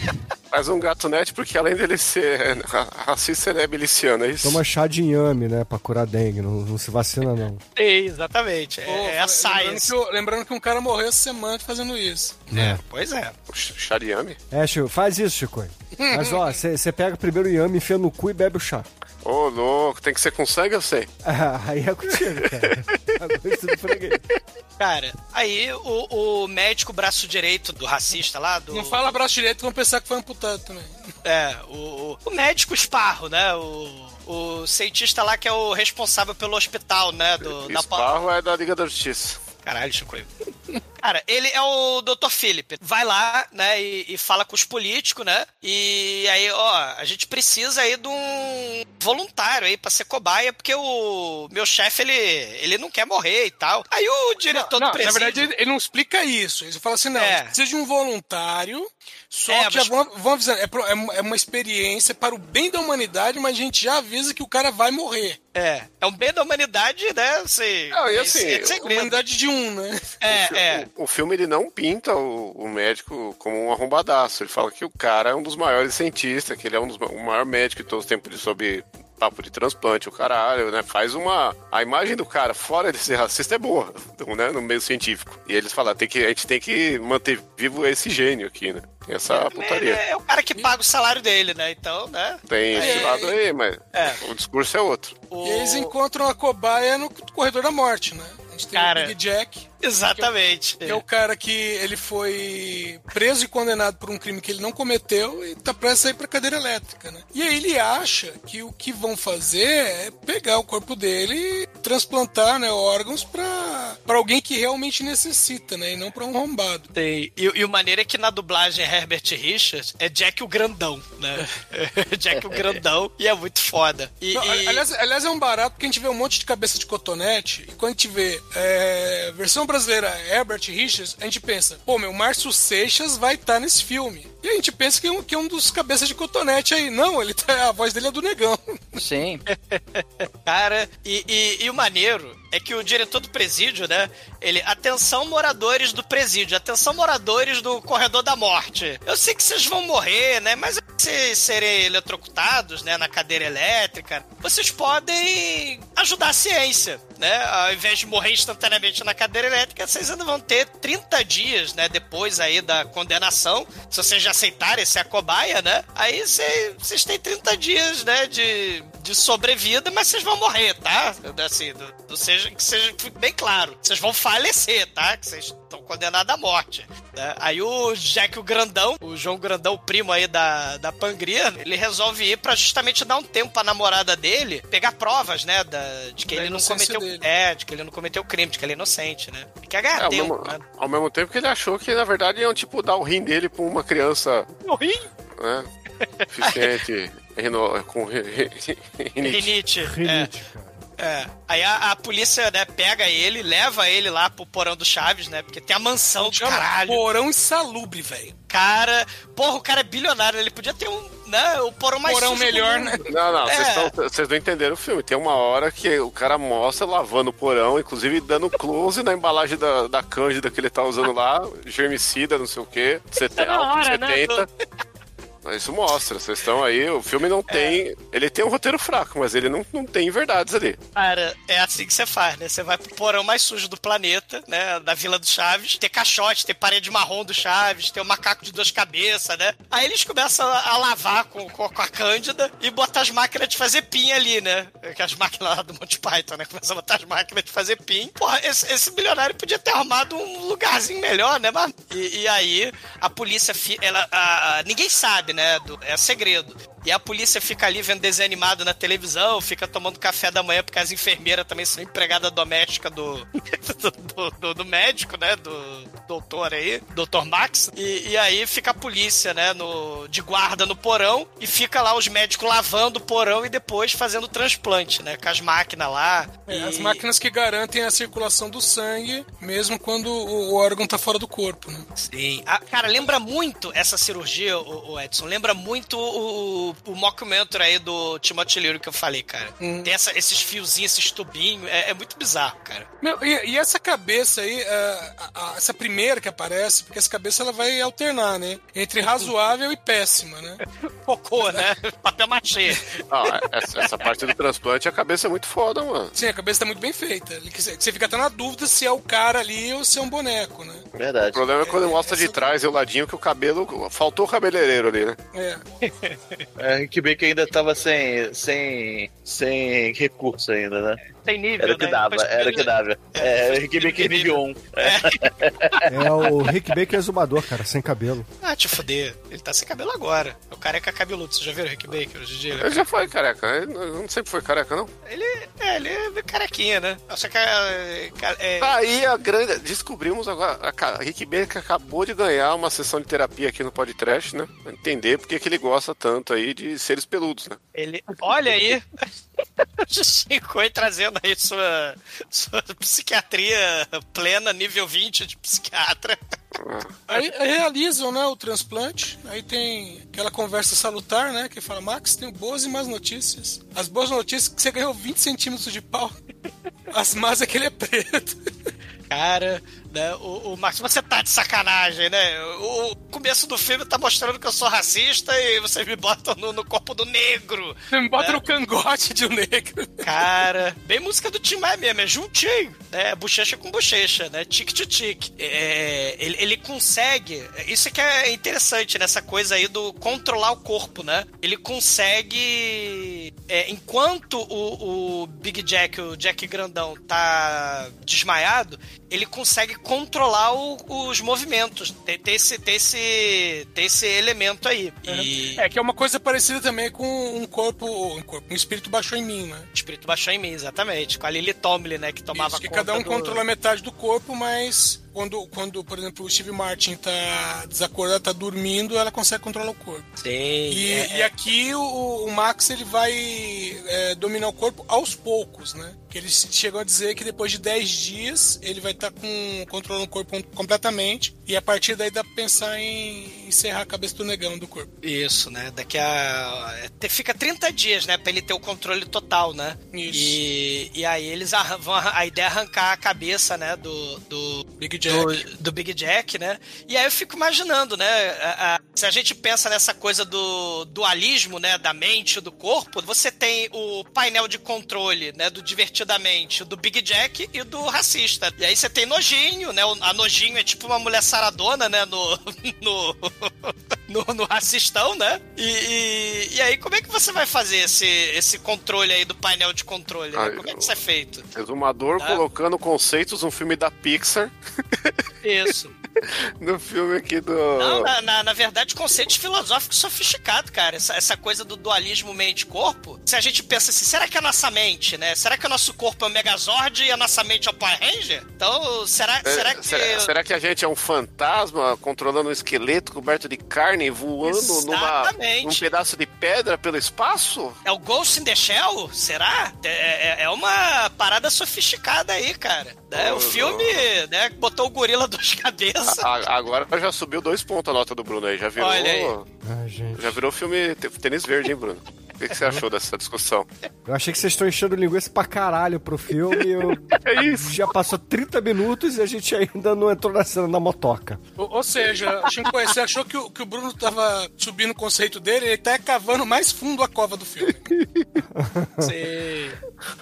Faz um gato net porque além dele ser ra- racista, ele é miliciano, é isso? Toma chá de inhame, né? Pra curar dengue. Não, não se vacina, não. Exatamente. É, Pô, é a lembrando, que, lembrando que um cara morreu essa semana fazendo isso. É. Pois é. O ch- Chariame? É, Chico, faz isso, Chico. Mas ó, você pega primeiro o inhame, enfia no cu e bebe o chá. Ô, louco, tem que ser com sangue, eu sei. Ah, aí é contigo, cara. Cara, aí o, o médico braço direito do racista lá, do. Não fala braço direito, vão pensar que foi amputado também. É, o, o- médico esparro, né? O, o cientista lá que é o responsável pelo hospital, né? Do, da pa- Esparro é da Liga da Justiça. Caralho, Chico. Cara, ele é o Dr. Philip. Vai lá, né, e, e fala com os políticos, né? E aí, ó, a gente precisa aí de um voluntário aí pra ser cobaia, porque o meu chefe, ele, ele não quer morrer e tal. Aí o diretor Não, do na presídio... verdade, ele, ele não explica isso. Ele fala assim: não, É. precisa de um voluntário, só É, que mas- vão avisando. É, é uma- é uma experiência para o bem da humanidade, mas a gente já avisa que o cara vai morrer. É, é um bem da humanidade, né? Assim, Não, e é- assim, é segredo. Humanidade de um, né? É, é. O, o filme ele não pinta o, o médico como um arrombadaço. Ele fala que o cara é um dos maiores cientistas, que ele é um dos o maior médico de todos os tempos sobre papo de transplante, o caralho, né? Faz uma. A imagem do cara, fora de ser racista, é boa, né? No meio científico. E eles falam, tem que, a gente tem que manter vivo esse gênio aqui, né? Essa Ele putaria. é o cara que paga o salário dele, né? Então, né? Tem esse É, lado aí, mas É. o discurso é outro. O... E eles encontram a cobaia no corredor da morte, né? A gente tem Cara. o Big Jack, Exatamente. que é o cara que ele foi preso e condenado por um crime que ele não cometeu e tá prestes a ir pra cadeira elétrica, né? E aí ele acha que o que vão fazer é pegar o corpo dele e transplantar, né, órgãos pra, pra alguém que realmente necessita, né? E não pra um arrombado. Tem. E, e o maneiro é que na dublagem Herbert Richards é Jack o Grandão, né? Jack o Grandão e é muito foda. E, Não, e- aliás, aliás, é um barato porque a gente vê um monte de cabeça de cotonete e quando a gente vê é, versão brasileira Herbert Richards, a gente pensa, pô, meu, Márcio Seixas vai estar nesse filme. E a gente pensa que é um, que é um dos cabeças de cotonete aí. Não, ele tá, a voz dele é do negão. Sim. Cara, e, e- e o maneiro é que o diretor do presídio, né? Ele, atenção moradores do presídio, atenção moradores do corredor da morte. Eu sei que vocês vão morrer, né? Mas se serem eletrocutados, né, na cadeira elétrica, vocês podem ajudar a ciência, né? Ao invés de morrer instantaneamente na cadeira elétrica, vocês ainda vão ter 30 dias, né, depois aí da condenação, se vocês já aceitarem ser a cobaia, né? Aí cê- vocês têm 30 dias, né, de de sobrevida, mas vocês vão morrer, tá? Assim, do, do seja, que seja bem claro. Vocês vão falecer, tá? Que vocês estão condenados à morte. né? Aí o Jack, o grandão, o João Grandão, o primo aí da, da Pangria, ele resolve ir pra justamente dar um tempo pra namorada dele pegar provas, né? Da, de que Da ele não cometeu. dele. É, de que ele não cometeu crime, de que ele é inocente, né? Ele quer ganhar É, ao, tempo, mesmo, né? ao mesmo tempo que ele achou que, na verdade, iam, tipo, dar o rim dele pra uma criança, O rim? né? Deficiente, rino- com ri- ri- rinite. Rinite. É. Rinite, cara. É. Aí a, a polícia, né, pega ele, leva ele lá pro porão do Chaves, né? Porque tem a mansão do caralho. Porão insalubre, velho. Cara, porra, o cara é bilionário, ele podia ter um, né, o porão mais Porão melhor, né? Não, não, vocês É. vocês não entenderam o filme. Tem uma hora que o cara mostra lavando o porão, inclusive dando close na embalagem da, da Cândida que ele tá usando lá, germicida, não sei o quê, 70, na hora, álcool né? 70. Mas Isso mostra, vocês estão aí, o filme não tem. Ele tem um roteiro fraco, mas ele não, não tem verdades ali. Cara, é assim que você faz, né? Você vai pro porão mais sujo do planeta, né? Da Vila do Chaves. Tem caixote, tem parede marrom do Chaves, tem o macaco de duas cabeças, né? Aí eles começam a, lavar com, com, com a Cândida e botar as máquinas de fazer pin ali, né? Que as máquinas lá do Monty Python, né? Começam a botar as máquinas de fazer pin. Porra, esse, esse bilionário podia ter arrumado um lugarzinho melhor, né? Mas, e, e aí a polícia, ela, a- a- ninguém sabe, né? Do, é segredo. E a polícia fica ali vendo desenho animado na televisão, fica tomando café da manhã, porque as enfermeiras também são empregada doméstica do, do, do- do- do médico, né? Do doutor aí, doutor Max. E, e aí fica a polícia, né? No, de guarda no porão e fica lá os médicos lavando o porão e depois fazendo o transplante, né? Com as máquinas lá. É, E- As máquinas que garantem a circulação do sangue, mesmo quando o, o órgão tá fora do corpo, né? Sim. Ah, cara, lembra muito essa cirurgia, o, o Edson. Lembra muito o, o mockumentary aí do Timothy Leary que eu falei, cara. Hum. Tem essa- esses fiozinhos, esses tubinhos. É, é muito bizarro, cara. Meu, e, e essa cabeça aí, é, a- a- essa primeira que aparece, porque essa cabeça ela vai alternar, né? Entre razoável e péssima, né? Cocô, né? Papel machê. Ah, essa, essa parte do transplante, a cabeça é muito foda, mano. Sim, a cabeça tá muito bem feita. Você fica até na dúvida se é o cara ali ou se é um boneco, né? O Verdade. problema é quando mostra de trás e o ladinho que o cabelo. Faltou o cabeleireiro ali, né? É. É, Rick Baker ainda tava sem, sem, sem recurso ainda, né? Tem nível, Era o que né? dava, era o que ele- dava. É, Rick Baker nível 1. É o Rick Baker exumador, cara, sem cabelo. Ah, te fuder. Ele tá sem cabelo agora. É o careca cabeludo. Você já viu o Rick Baker hoje em dia? Ele já foi careca, ele não sempre foi careca, não. Ele, é, ele é carequinha, né? Só que é, é, Tá aí a grande. Descobrimos agora. A Rick Baker acabou de ganhar uma sessão de terapia aqui no podcast, né? Pra entender porque que ele gosta tanto aí de seres peludos, né? Ele, olha aí, Chico trazendo aí sua, sua psiquiatria plena, nível 20 de psiquiatra. Aí, aí realizam, né, o transplante. Aí tem aquela conversa salutar, né? Que fala, Max, tenho boas e más notícias. As boas notícias é que você ganhou 20 centímetros de pau. As más é que ele é preto. Cara, né, o, o Max, você tá de sacanagem, né? O, o começo do filme tá mostrando que eu sou racista e vocês me botam no, no corpo do negro. Você me bota no cangote de um negro. Cara, bem música do Tim Maia mesmo, é juntinho, né? Bochecha com bochecha, né? Tic to tic. É, ele, ele consegue. Isso que é interessante nessa coisa aí do controlar o corpo, né? Ele consegue. é, enquanto o, o Big Jack, o Jack Grandão, tá desmaiado, ele consegue controlar o- os movimentos. Tem, tem esse, tem, esse, tem esse elemento aí. E É que é uma coisa parecida também com um corpo, um corpo, um espírito baixou em mim, né? o espírito baixou em mim, exatamente. Com a Lily Tomlin, né? Que tomava Isso, que conta cada um do... controla metade do corpo, mas quando, quando, por exemplo, o Steve Martin tá desacordado, tá dormindo, ela consegue controlar o corpo. Sim, E, é- e aqui o, o Max ele vai é, dominar o corpo aos poucos, né? Que eles chegam a dizer que depois de 10 dias ele vai estar com controlando o corpo completamente e a partir daí dá pra pensar em encerrar a cabeça do negão do corpo. Isso, né? Daqui a. é, Fica 30 dias, né? Pra ele ter o controle total, né? Isso. E, e aí eles vão. A ideia é arrancar a cabeça, né? Do. do Big do, Jack. do Big Jack, né? E aí eu fico imaginando, né? a- a- se a gente pensa nessa coisa do dualismo, né? Da mente e do corpo, você tem o painel de controle, né? Do divertidamente do Big Jack e do racista. E aí você tem nojinho, né? A nojinho é tipo uma mulher saradona, né? No. No, no, no racistão, né? E, e, e aí, como é que você vai fazer esse, esse controle aí do painel de controle? né? Ah, Como é que isso é feito? Resumador Tá. colocando conceitos um filme da Pixar Isso. no filme aqui do. Não, na, na, na verdade, conceitos filosóficos sofisticados, cara. Essa, essa coisa do dualismo mente-corpo. Se a gente pensa assim, será que a nossa mente, né? Será que o nosso corpo é o Megazord e a nossa mente é o Power Ranger? Então, será, É, será que. será, será que a gente é um fantasma controlando um esqueleto coberto de carne voando numa, num pedaço de pedra pelo espaço? É o Ghost in the Shell? Será? É, é- é uma parada sofisticada aí, cara. Né? Oh, o filme, né, botou o gorila duas cabeças. A- agora já subiu dois pontos a nota do Bruno aí. Já virou, Olha aí. Ai, gente. já virou filme tênis verde, hein, Bruno? O que, que você achou dessa discussão? Eu achei que vocês estão enchendo linguiça pra caralho pro filme. Eu... É isso. Já passou 30 minutos e a gente ainda não entrou na cena da motoca. Ou, ou seja, Shinko, você achou que o, que o Bruno tava subindo o conceito dele, ele tá cavando mais fundo a cova do filme. Sim.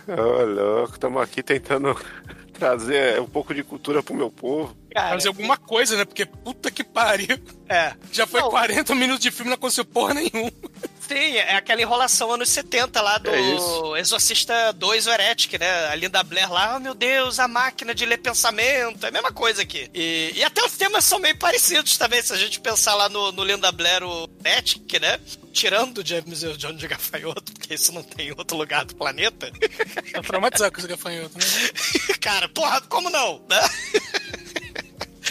Ô, louco, estamos aqui tentando trazer um pouco de cultura pro meu povo. Cara, Fazer alguma coisa, né? Porque puta que pariu. é. Já foi Não. 40 minutos de filme e não aconteceu porra nenhuma. Sim, é aquela enrolação anos 70 lá do É. Exorcista 2, o Heretic, né? A Linda Blair lá, oh meu Deus, a máquina de ler pensamento. É a mesma coisa aqui. E, e até os temas são meio parecidos também, se a gente pensar lá no, no Linda Blair, o Heretic, né? Tirando o James Earl Jones de gafanhoto, porque isso não tem em outro lugar do planeta. Tá traumatizado com esse gafanhoto, né? Cara, porra, como não? Né?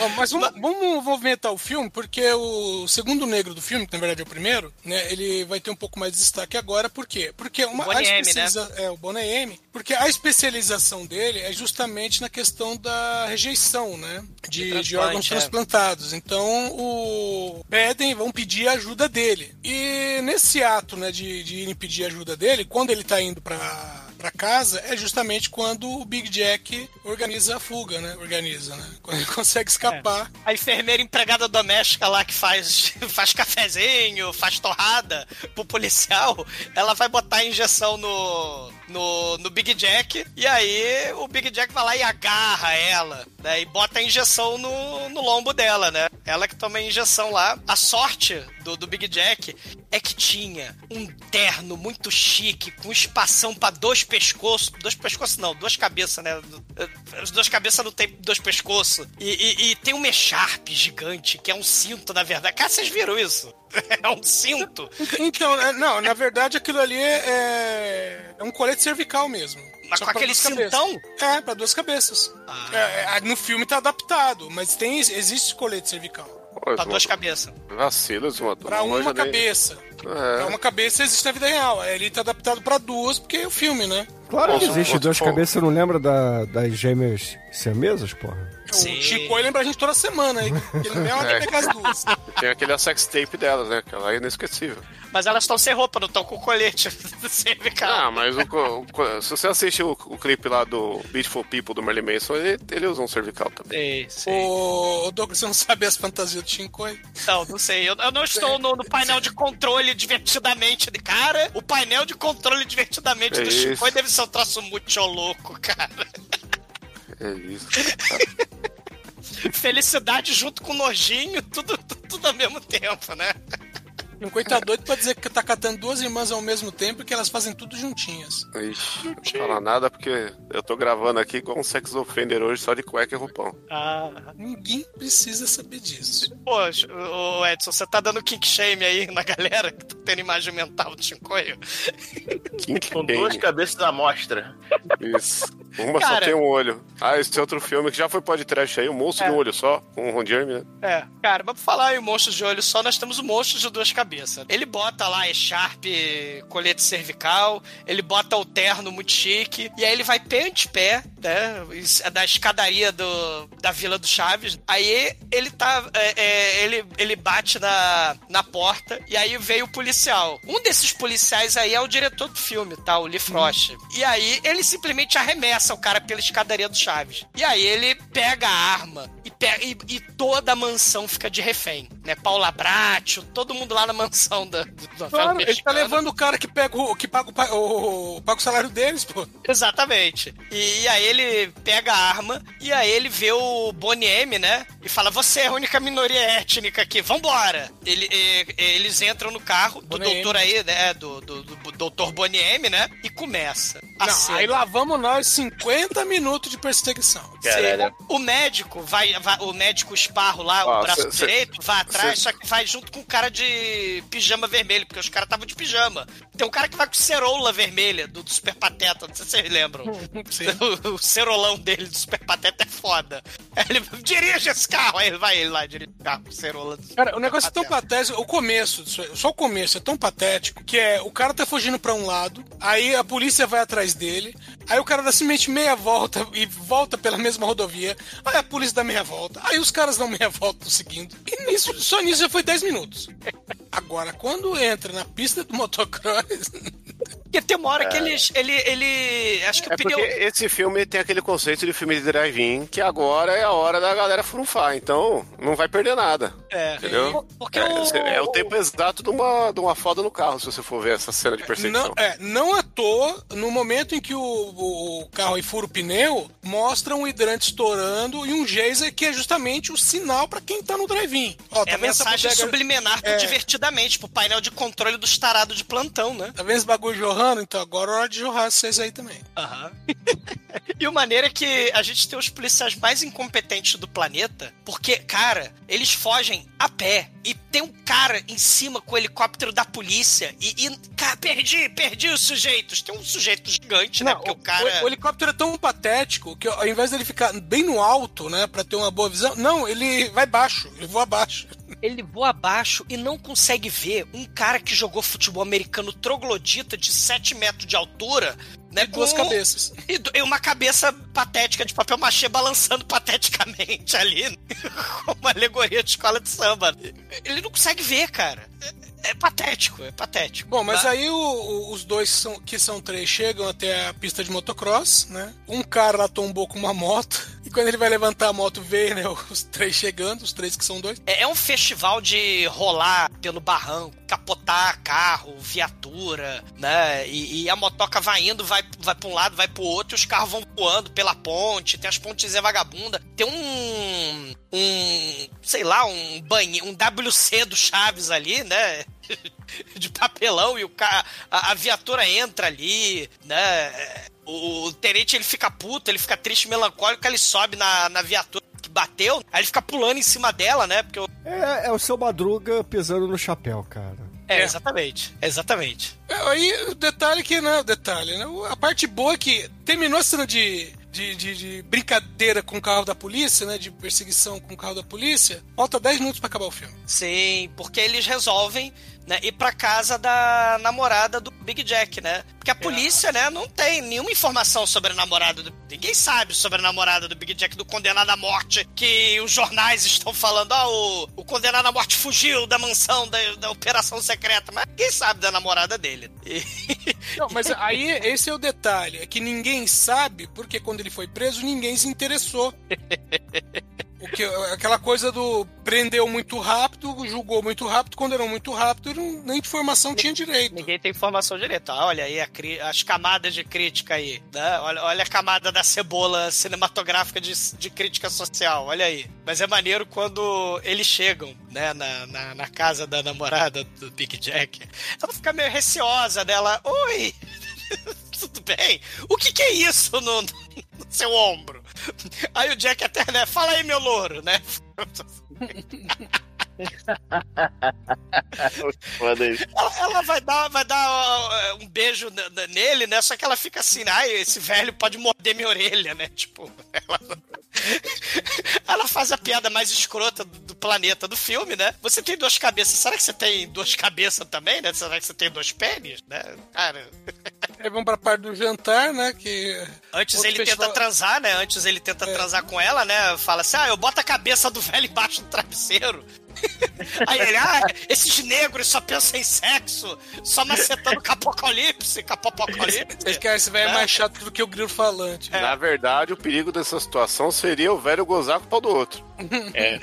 Bom, mas vamos, vamos movimentar o filme, porque o segundo negro do filme, que na verdade é o primeiro, né? Ele vai ter um pouco mais de destaque agora, por quê? Porque uma, a M, especializa- É, o Bonnie M, porque a especialização dele é justamente na questão da rejeição, né? De, de transplante, órgãos é. transplantados. Então, o pedem, vão pedir a ajuda dele. E nesse ato, né, de, de irem pedir ajuda dele, quando ele tá indo pra pra casa é justamente quando o Big Jack organiza a fuga, né? Organiza, né? Quando ele consegue escapar. A enfermeira empregada doméstica lá que faz, faz cafezinho, faz torrada pro policial, ela vai botar a injeção no, no, no Big Jack e aí o Big Jack vai lá e agarra ela, né? E bota a injeção no, no lombo dela, né? Ela que toma a injeção lá. A sorte do, do Big Jack é que tinha um terno muito chique, com espação pra dois pescoços. Dois pescoços não, duas cabeças, né? As duas cabeças não tem dois pescoços. E, e- e tem um Mecharp gigante, que é um cinto, na verdade. Cara, vocês viram isso? É um cinto. Então, é, não, na verdade aquilo ali é, é um colete cervical mesmo. Mas Só com pra aquele duas cabeças. cintão? É, pra duas cabeças. É, é, no filme tá adaptado, mas tem, existe colete cervical. Pô, Pra duas cabeças. Vacilo, Zumador. Pra uma cabeça. Pra É. uma cabeça existe na vida real. Ele tá adaptado pra duas, porque é o filme, né? Claro que existe duas cabeças, você não lembra da, das gêmeas siamesas, porra? Sim. O Chico lembra a gente toda semana aí. que Ele mesmo É. pegar as duas. Tem aquele sex tape delas, né? Que ela é inesquecível. Mas elas estão sem roupa, não estão com colete cervical. Ah, mas o o se você assiste o, o clipe lá do Beautiful People do Merlin Manson, ele, ele usa um cervical também. Sei, sei. Ô, ô, Douglas, você não sabe as fantasias do Shinkoi? Não, não sei. Eu, eu não estou no, no painel de controle divertidamente de cara. O painel de controle divertidamente É do. Chico deve ser um troço muito louco, cara. É isso. Felicidade junto com nojinho, tudo, tudo, tudo ao mesmo tempo, né? Shinkoi tá doido pra dizer que tá catando duas irmãs ao mesmo tempo e que elas fazem tudo juntinhas. Ixi, não vou falar nada porque eu tô gravando aqui com um sex offender hoje só de cueca e roupão. Ah. Ninguém precisa saber disso. Poxa, ô Edson, você tá dando kick shame aí na galera que tá tendo imagem mental do Chincoio? Com duas cabeças à mostra. Isso. Uma só Cara. tem um olho. Ah, esse é outro filme que já foi podcast aí, o Monstro É. de um Olho Só, com o Ron Jeremy, né? É, cara, mas pra falar em monstros de olho só, nós temos o monstro de duas cabeças. Ele bota lá Sharp, colete cervical, ele bota o terno muito chique, e aí ele vai pé ante pé, né, é da escadaria do, da Vila do Chaves. Aí ele tá, é, é, ele, ele bate na, na porta, e aí veio o policial. Um desses policiais aí é o diretor do filme, tá, o Lee Frost. E aí ele simplesmente arremessa o cara pela escadaria do Chaves. E aí ele pega a arma e pe- e, e toda a mansão fica de refém, né? Paula Bracho, todo mundo lá na mansão da, do, do Claro, ele tá levando o cara que, pega o, que paga, o, o, paga o salário deles, pô. Exatamente. E, aí ele pega a arma e aí ele vê o Bonnie M, né? E fala: Você é a única minoria étnica aqui, vambora. Ele, e- eles entram no carro do Bonnie doutor aí, né? Do, do, do doutor Bonnie M, né? E começa. Não, aí lá vamos nós, 50 minutos de perseguição. Caralho. O médico vai, vai- o médico esparro lá, Ó, o braço cê- cê- direito, vai atrás, cê- só que vai junto com o cara de pijama vermelho, porque os caras estavam de pijama. Tem um cara que vai com ceroula vermelha do, do Super Pateta, não sei se vocês lembram. O, o cerolão dele do Super Pateta é foda. Ele dirige esse carro, aí ele vai ele lá dirige o carro com ceroula do Cara, o negócio é tão patético. O começo, só o começo é tão patético que é o cara tá fugindo pra um lado, aí a polícia vai atrás dele, aí o cara dá simplesmente meia volta e volta pela mesma rodovia, aí a polícia dá meia volta, aí os caras dão meia volta seguindo. E nisso, só nisso já foi 10 minutos. Agora, quando entra na pista do motocross. Porque tem uma hora que ele, ele, ele. Acho que o É porque pneu. esse filme tem aquele conceito de filme de drive-in que agora é a hora da galera frunfar, então não vai perder nada. É. Entendeu? Porque é, o- é o tempo exato de uma, de uma foda no carro, se você for ver essa cena de perseguição. Não, é, não à toa, no momento em que o, o- o carro fura o pneu, mostra um hidrante estourando e um geyser que é justamente o sinal pra quem tá no drive-in. Ó, É tá essa mensagem bodega- subliminar É. divertidamente, pro painel de controle dos tarados de plantão, né? Tá vendo esse bagulho jorrando? Então agora é hora de jorrar vocês aí também. Aham. e o maneiro é que a gente tem os policiais mais incompetentes do planeta, porque, cara, eles fogem a pé. E tem um cara em cima com o helicóptero da polícia. E, e cara, perdi, perdi os sujeitos. Tem um sujeito gigante, né? Porque o cara. o, o helicóptero é tão patético que ao invés dele ficar bem no alto, né, pra ter uma boa visão, não, ele vai baixo, ele voa abaixo. Ele voa abaixo e não consegue ver um cara que jogou futebol americano troglodita de 7 metros de altura, né? E duas com- cabeças. E, uma cabeça patética de papel machê balançando pateticamente ali, como uma alegoria de escola de samba. Ele não consegue ver, cara. É, é patético, é patético. Bom, mas tá? aí o- o- os dois, são, que são três, chegam até a pista de motocross, né? Um cara lá tombou com uma moto, quando ele vai levantar a moto, vê, né, os três chegando, os três que são dois. É, é um festival de rolar pelo barranco, capotar carro, viatura, né? E, e a motoca vai indo, vai, vai pra um lado, vai pro outro, e os carros vão voando pela ponte, tem as pontes vagabunda. Tem um. um. sei lá, um banheiro, um WC do Chaves ali, né? de papelão e o ca... a, a viatura entra ali, né? O, o tenente ele fica puto, ele fica triste, melancólico, ele sobe na, na viatura que bateu, aí ele fica pulando em cima dela, né? Porque o- É, é o seu Madruga pisando no chapéu, cara. é, exatamente, exatamente. É, Aí o detalhe que, né, o detalhe, né? A parte boa é que terminou a cena de, de, de- de brincadeira com o carro da polícia, né? De perseguição com o carro da polícia. Falta 10 minutos pra acabar o filme. Sim, porque eles resolvem né, ir pra casa da namorada do Big Jack, né? Porque a polícia, né, não tem nenhuma informação sobre a namorada do. Ninguém sabe sobre a namorada do Big Jack, do condenado à morte, que os jornais estão falando, ó, o, o condenado à morte fugiu da mansão da, da operação secreta, mas ninguém sabe da namorada dele. E- Não, mas aí esse é o detalhe, é que ninguém sabe, porque quando ele foi preso, ninguém se interessou. O que, aquela coisa do prendeu muito rápido, julgou muito rápido, condenou muito rápido, não- nem informação tinha direito. Ninguém tem informação direta. Ah, Olha aí as camadas de crítica aí. Né? Olha, olha a camada da cebola cinematográfica de, de crítica social. Olha aí. Mas é maneiro quando eles chegam né, na, na, na casa da namorada do Big Jack. Ela fica meio receosa dela. Oi! Tudo bem? O que, que é isso no, no seu ombro? Aí o Jack até, né? Fala aí, meu louro, né? Ela, ela vai dar, vai dar ó, um beijo nele, né? Só que ela fica assim, ai, esse velho pode morder minha orelha, né? Tipo, ela, ela faz a piada mais escrota do, do planeta do filme, né? Você tem duas cabeças, será que você tem duas cabeças também, né? Será que você tem dois pênis, né? Cara, Aí vamos pra parte do jantar, né? Que antes Outro ele festival- tenta transar, né? Antes ele tenta É. transar com ela, né? Fala assim, ah, eu boto a cabeça do velho embaixo do travesseiro. Aí ele, ah, esses negros só pensam em sexo, só macetando capocalipse, capopocalipse. Esse cara, esse velho é mais chato do que o grilo falante. Na verdade, o perigo dessa situação seria o velho gozar com o pau do outro. É.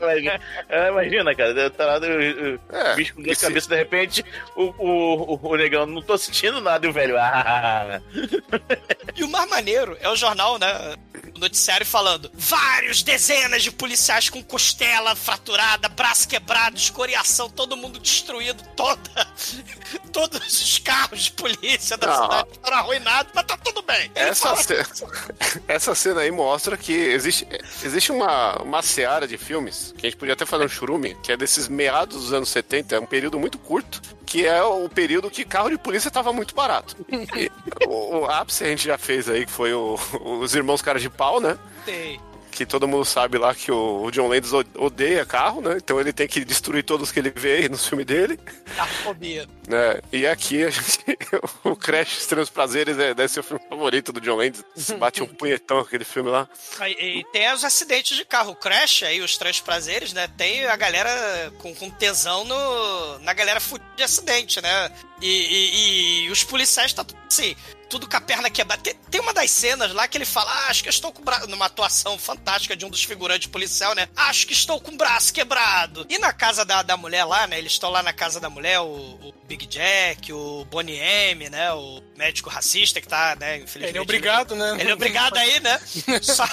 imagina, é, imagina, cara, tá lá o, o É, bicho com esse- cabeças, de repente, o, o, o, o negão, não tô sentindo nada, e o velho, ah, E o mais maneiro é o jornal, né? O noticiário falando vários dezenas de policiais com costela fraturada, braço quebrado, escoriação, todo mundo destruído, toda, todos os carros de polícia da cidade foram arruinados, mas tá tudo bem. Ele Essa, fala- ce- essa cena aí mostra que existe, existe uma, uma seara de filmes que a gente podia até fazer um churume, que é desses meados dos anos 70, é um período muito curto, que é o período que carro de polícia tava muito barato. O, o ápice a gente já fez aí, que foi o- os irmãos caras de pau, né? Tem. Que todo mundo sabe lá que o, o John Landis odeia carro, né? Então ele tem que destruir todos que ele vê aí no filme dele. A fobia. né? E aqui a gente, o Crash Estranhos Prazeres é, deve ser o filme favorito do John Landis. Bate um punhetão aquele filme lá. E, e tem os acidentes de carro. O Crash aí, os três prazeres, né? Tem a galera com, com tesão no, na galera fudida de acidente, né? E, e- e os policiais tá tudo assim, tudo com a perna quebrada. Tem, tem uma das cenas lá que ele fala: ah, acho que eu estou com o braço. Numa atuação fantástica de um dos figurantes policial, né? Acho que estou com o braço quebrado. E na casa da, da mulher lá, né? Eles estão lá na casa da mulher, o, o Big Jack, o Bonnie M, né? O médico racista que tá, né? Infelizmente. Ele é obrigado, né? Ele é obrigado aí, né? Só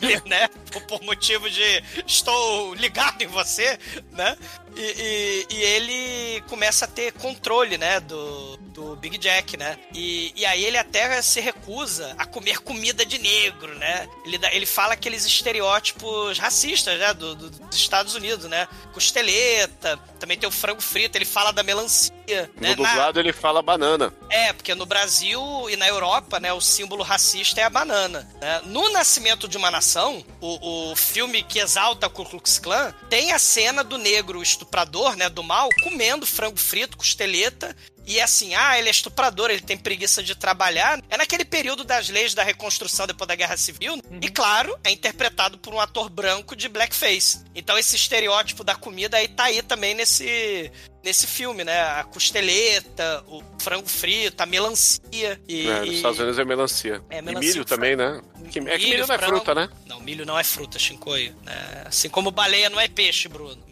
ele, né? Por, por motivo de estou ligado em você, né? E, e- e ele começa a ter controle, né? Do, do Big Jack, né? E, e aí ele até se recusa a comer comida de negro, né? Ele, ele fala aqueles estereótipos racistas, né? Do, do- dos Estados Unidos, né? Costeleta, também tem o frango frito, ele fala da melancia. No né? Na- dublado ele fala banana. é, porque no Brasil e na Europa, né, o símbolo racista é a banana. né? No Nascimento de uma Nação, o, o filme que exalta a Ku Klux Klan, tem a cena do negro estuprador, né, do mal, comendo frango frito, costeleta, e é assim, ah, ele é estuprador, ele tem preguiça de trabalhar. É naquele período das leis da reconstrução depois da Guerra Civil. E claro, é interpretado por um ator branco de blackface. Então esse estereótipo da comida aí tá aí também nesse, nesse filme, né? A costeleta, o frango frito, a melancia. E, né? Nos Estados Unidos é melancia. É, e melancia milho e também, né? Que, é que milho não é frango. fruta, né? Não, milho não é fruta, Shinkoio. né? Assim como baleia não é peixe, Bruno.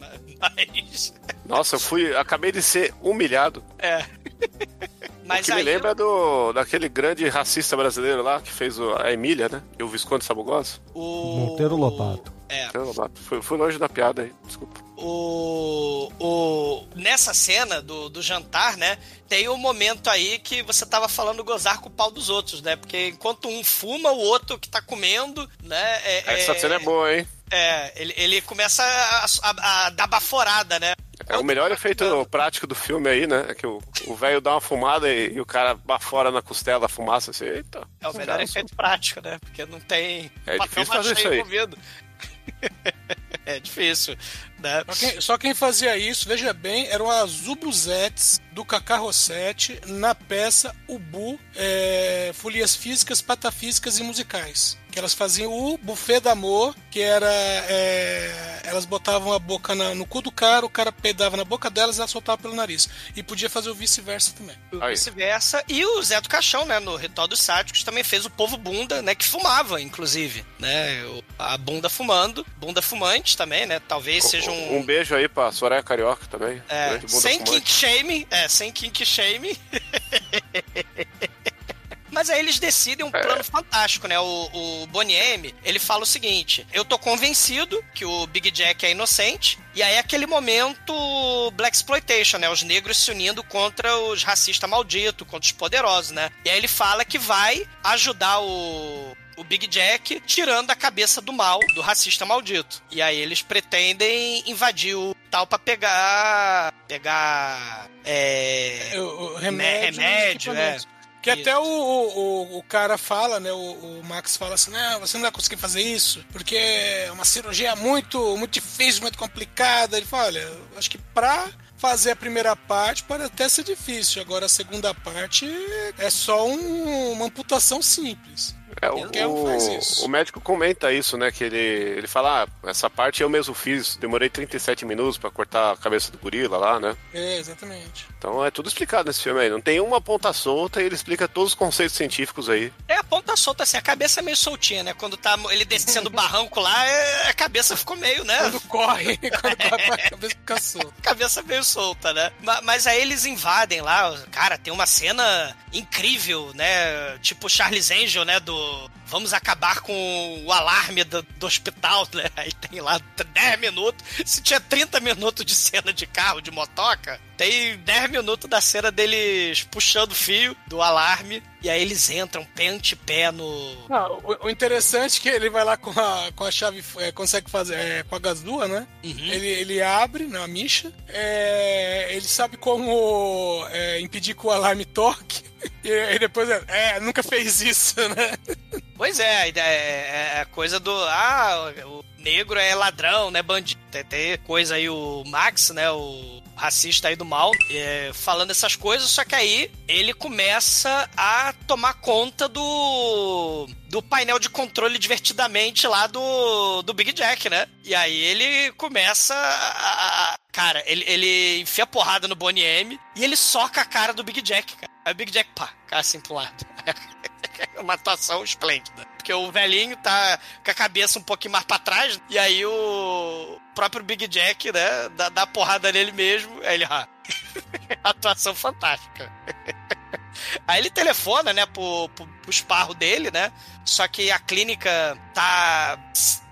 Mas. Nossa, eu fui. Acabei de ser humilhado. É. o Mas que aí. me lembra do, daquele grande racista brasileiro lá que fez o- a Emília, né? E o Visconde Sabugoso. O... Monteiro Lobato. É. Fui, fui longe da piada aí, desculpa. o, o nessa cena do, do jantar, né, tem um momento aí que você tava falando gozar com o pau dos outros, né? Porque enquanto um fuma, o outro que tá comendo, né? é- Essa é- cena é boa, hein? É, ele, ele começa a, a- a dar baforada, né? É o melhor efeito prático do filme aí, né? É que o velho dá uma fumada e, e o cara bafora na costela a fumaça assim, eita. É o melhor cara, efeito prático, né? Porque não tem É papel difícil fazer isso aí. envolvido. é difícil, né? Só quem, só quem fazia isso, veja bem, eram as Zubuzetes do Cacá Rossetti na peça Ubu, é, Folias Físicas, Patafísicas e Musicais. Que elas faziam o buffet da amor, que era. é, elas botavam a boca na- no cu do cara, o cara peidava na boca delas e ela soltava pelo nariz. E podia fazer o vice-versa também. Aí. Vice-versa. E o Zé do Caixão, né, no Ritual dos Sáticos, também fez o povo bunda, né, que fumava, inclusive, né, a bunda fumando, bunda fumante também, né, talvez seja um... Um beijo aí pra Soraya Carioca também. é, sem fumante. kink shame, é, sem kink shame. Mas aí eles decidem um plano fantástico, né? O, o Bonnie M, ele fala o seguinte: eu tô convencido que o Big Jack é inocente, e aí é aquele momento Black Exploitation, né? Os negros se unindo contra os racistas malditos, contra os poderosos, né? E aí ele fala que vai ajudar o. O Big Jack tirando a cabeça do mal, do racista maldito. E aí eles pretendem invadir o tal pra pegar. pegar. É. O, o remédio, remédio, e equipamentos. Que Isso. até o, o, o cara fala, né? O, o Max fala assim: não, você não vai conseguir fazer isso, porque é uma cirurgia muito, muito difícil, muito complicada. Ele fala: olha, acho que pra fazer a primeira parte pode até ser difícil, agora a segunda parte é só um- uma amputação simples. É, o, faz isso. o médico comenta isso, né? Que ele, ele fala, ah, essa parte eu mesmo fiz, demorei 37 minutos pra cortar a cabeça do gorila lá, né? É, exatamente. Então é tudo explicado nesse filme aí. Não tem uma ponta solta e ele explica todos os conceitos científicos aí. É a ponta solta, assim, a cabeça é meio soltinha, né? Quando tá ele descendo o barranco lá, é- a cabeça ficou meio, né? Quando corre, quando corre, a cabeça fica solta. cabeça meio solta, né? Ma- Mas, aí eles invadem lá, cara, tem uma cena incrível, né? Tipo Charles Angel, né? Do Yo. Vamos acabar com o alarme do, do hospital, né? Aí tem lá 10 minutos. Se tinha 30 minutos de cena de carro, de motoca, tem 10 minutos da cena deles puxando o fio do alarme. E aí eles entram pé ante pé no. O, o interessante é que ele vai lá com a, com a chave, é, consegue fazer é, com a gasdua, né? Ele, ele abre na micha, é, ele sabe como é, impedir que o alarme toque. E aí depois, é, é, nunca fez isso, né? Pois é, é, é a coisa do. Ah, o negro é ladrão, né? Bandido. Tem, tem coisa aí, o Max, né? O racista aí do mal, é, falando essas coisas, só que aí ele começa a tomar conta do. do painel de controle divertidamente lá do, do Big Jack, né? E aí ele começa a. a- Cara, ele, ele enfia porrada no Bonnie M e ele soca a cara do Big Jack, cara. Aí o Big Jack, pá, cara assim pro lado. É uma atuação esplêndida. Porque o velhinho tá com a cabeça um pouquinho mais pra trás, e aí o próprio Big Jack, né, dá, dá porrada nele mesmo, aí ele, ah, atuação fantástica. Aí ele telefona, né, pro, pro, pro esparro dele, né, só que a clínica tá,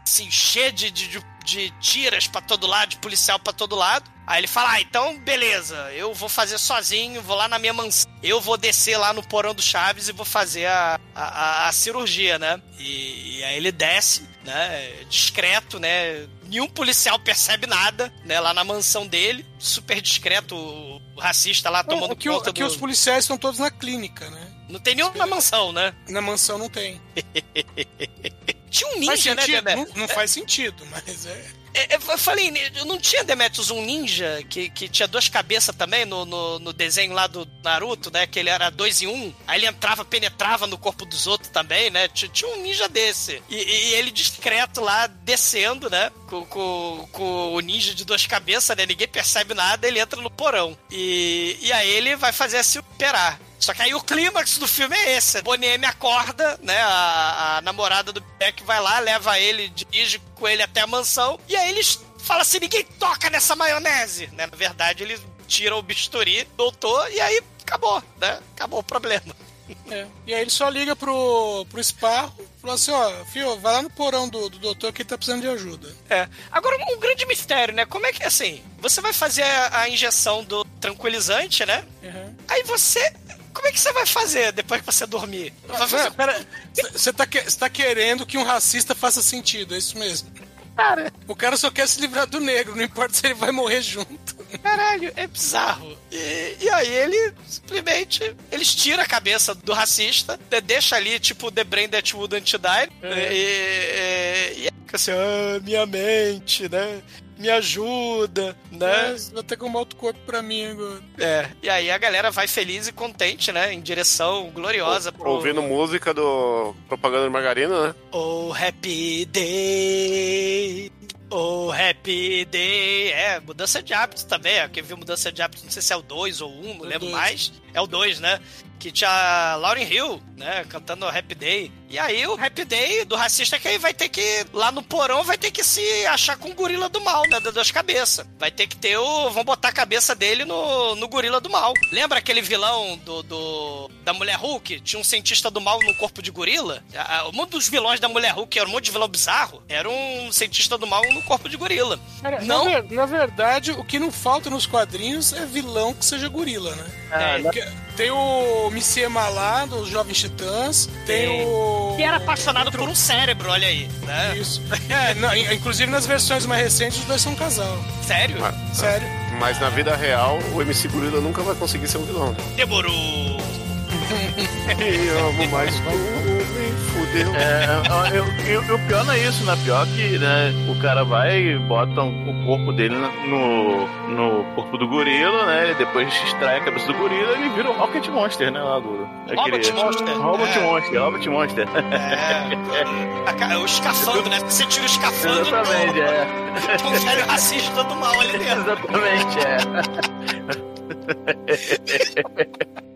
assim, cheia de, de, de- de tiras pra todo lado, de policial pra todo lado. Aí ele fala, ah, então beleza, eu vou fazer sozinho, vou lá na minha mansão. Eu vou descer lá no porão do Chaves e vou fazer a, a, a- cirurgia, né? E, e aí ele desce, né? Discreto, né? Nenhum policial percebe nada, né? Lá na mansão dele. Super discreto, o racista lá tomando Aqui, o- conta aqui do... os policiais estão todos na clínica, né? Não tem nenhum na mansão, né? Na mansão não tem. Tinha um ninja, né? Demetrius? não, não faz sentido, mas é. É, é, Eu falei, não tinha Demetrius um ninja que, que tinha duas cabeças também no, no, no desenho lá do Naruto, né? Que ele era dois em um. Aí ele entrava, penetrava no corpo dos outros também, né? Tinha, tinha um ninja desse. E, e ele discreto lá, descendo, né? Com, com, com o ninja de duas cabeças, né? Ninguém percebe nada, ele entra no porão. E, e aí ele vai fazer se operar. Só que aí o clímax do filme é esse. Bonnie M acorda, né? A, a namorada do Beck vai lá, leva ele, dirige com ele até a mansão. E aí eles falam assim: ninguém toca nessa maionese. Né? Na verdade, eles tiram o bisturi, doutor, e aí acabou, né? Acabou o problema. É. E aí ele só liga pro, pro Sparro, falou assim, ó, filho, vai lá no porão do, do doutor que ele tá precisando de ajuda. É. Agora, um grande mistério, né? Como é que, assim, você vai fazer a, a injeção do tranquilizante, né? Uhum. Aí você. Como é que você vai fazer depois que você dormir? Você tá, que- tá querendo que um racista faça sentido, é isso mesmo. Cara, O cara só quer se livrar do negro, não importa se ele vai morrer junto. Caralho, é bizarro. E, e aí ele simplesmente eles tiram a cabeça do racista, de- deixa ali, tipo, The Brain That Wouldn't Die. É. E, e, e fica assim, ah, minha mente, né? Me ajuda, né? Mas vai ter que arrumar outro corpo pra mim agora. É. E aí a galera vai feliz e contente, né? Em direção gloriosa pro. Ouvindo música do Propaganda de Margarina, né? Oh, happy day. Oh, happy day. É, mudança de hábitos também. é, Quem viu mudança de hábitos, não sei se é o 2 ou 1, um, não lembro dois. mais. É o 2, né? Que tinha a Lauryn Hill, né? Cantando Happy Day. E aí o Happy Day do racista que aí vai ter que, lá no porão, vai ter que se achar com o gorila do mal, né? Das duas cabeças. Vai ter que ter o. Vão botar a cabeça dele no, no gorila do mal. Lembra aquele vilão do, do da Mulher Hulk? Tinha um cientista do mal no corpo de gorila? Um dos vilões da Mulher Hulk, era um monte de vilão bizarro, era um cientista do mal no corpo de gorila. Cara, Não. Na, ver- na verdade, o que não falta nos quadrinhos é vilão que seja gorila, né? É, Porque Tem o Missema lá, dos Jovens Titãs. Tem, Tem. o. Que era apaixonado por um cérebro, olha aí, né? Isso. É, não, in- inclusive nas versões mais recentes, os dois são um casal. Sério? Mas, Sério. mas na vida real, o MC Gorila nunca vai conseguir ser um vilão. né? Demorou. Eu amo mais tu, me fudeu. É, eu- eu- o pior não é isso, né? Pior que né, o cara vai e bota um- o corpo dele no, no corpo do gorila, né? E depois extrai a cabeça do gorila e ele vira o Rocket Monster, né? Lá do. Robot Monster. Robot É. Monster, Robot Monster. É. Ca- O escafandro, né? Você tira o escafandro Exatamente, é. Tem um velho racista do mal ali dentro. Exatamente, é.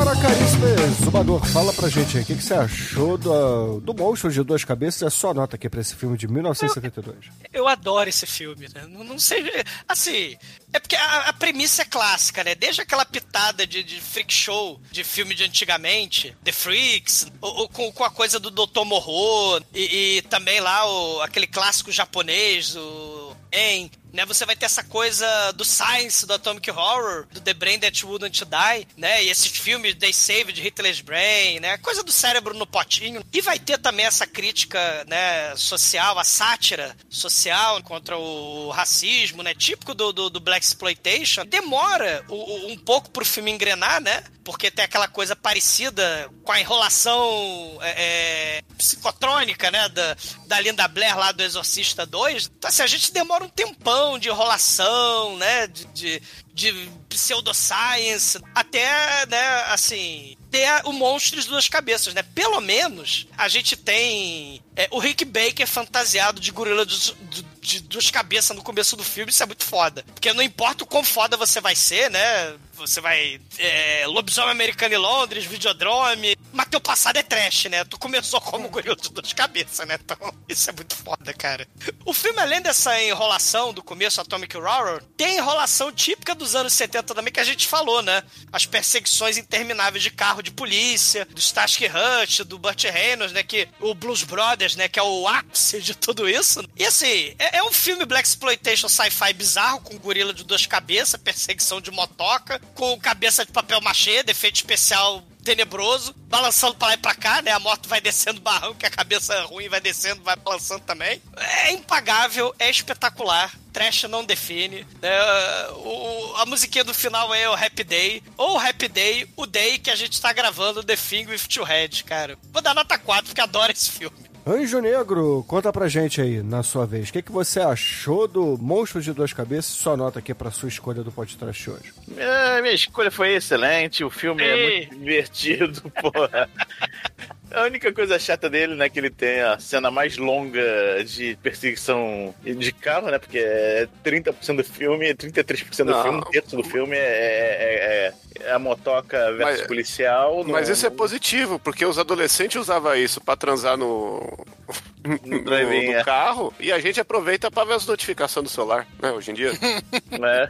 Agora, caríssimo Zumbador, fala pra gente aí, o que, que você achou do, do Monstro de Duas Cabeças? É só nota aqui pra esse filme de 1972. Eu adoro esse filme, né? Não, não sei. Assim, é porque a, a premissa é clássica, né? Desde aquela pitada de, de freak show de filme de antigamente, The Freaks, ou, ou com, com a coisa do Dr. Morro, e, e também lá o, aquele clássico japonês, o En. Né, você vai ter essa coisa do Science, do Atomic Horror, do The Brain That Wouldn't Die, né? E esses filmes They Saved, Hitler's Brain, né? Coisa do cérebro no potinho. E vai ter também essa crítica, né, social, a sátira social contra o racismo, né? Típico do, do, do Black Exploitation. Demora o- o- um pouco pro filme engrenar, né? Porque tem aquela coisa parecida com a enrolação é, é, psicotrônica, né? Da, da Linda Blair lá do Exorcista 2. Então, assim, a gente demora um tempão de enrolação, né? De, de, de pseudoscience, até, né, assim, ter o Monstros de Duas Cabeças, né? Pelo menos a gente tem é, o Rick Baker fantasiado de gorila de- de duas cabeças no começo do filme, isso é muito foda. Porque não importa o quão foda você vai ser, né? Você vai. É, lobisomem americano em Londres, Videodrome. Mas teu passado é trash, né? Tu começou como gorila de duas cabeças, né? Então, isso é muito foda, cara. O filme, além dessa enrolação do começo, Atomic Horror, tem enrolação típica dos anos 70 também, que a gente falou, né? As perseguições intermináveis de carro de polícia, do Starsky Hutch, do Burt Reynolds, né? Que o Blues Brothers, né? Que é o ápice de tudo isso. E assim, é, é um filme Black Exploitation sci-fi bizarro, com gorila de duas cabeças, perseguição de motoca, com cabeça de papel machê, defeito especial tenebroso, balançando pra lá e pra cá, né? A moto vai descendo barranco, que a cabeça ruim vai descendo, vai balançando também. É impagável, é espetacular. Trash não define. né? O- a musiquinha do final é o Happy Day. Ou Happy Day, o Day que a gente tá gravando The Thing with Two Heads, cara. Vou dar nota 4, porque adoro esse filme. Anjo Negro, conta pra gente aí, na sua vez. O que, que você achou do Monstro de Duas Cabeças? Sua nota aqui pra sua escolha do podcast hoje. É, minha escolha foi excelente, o filme é Ei. muito divertido, porra. A única coisa chata dele, né, que ele tem a cena mais longa de perseguição de carro, né, porque é 30% do filme, 33% do Não. filme, um terço do filme é, é- é- é a motoca versus Mas- policial. Mas no- isso é positivo, porque os adolescentes usavam isso pra transar no, no, drive-in, no é. carro e a gente aproveita pra ver as notificações do celular, né, hoje em dia. né?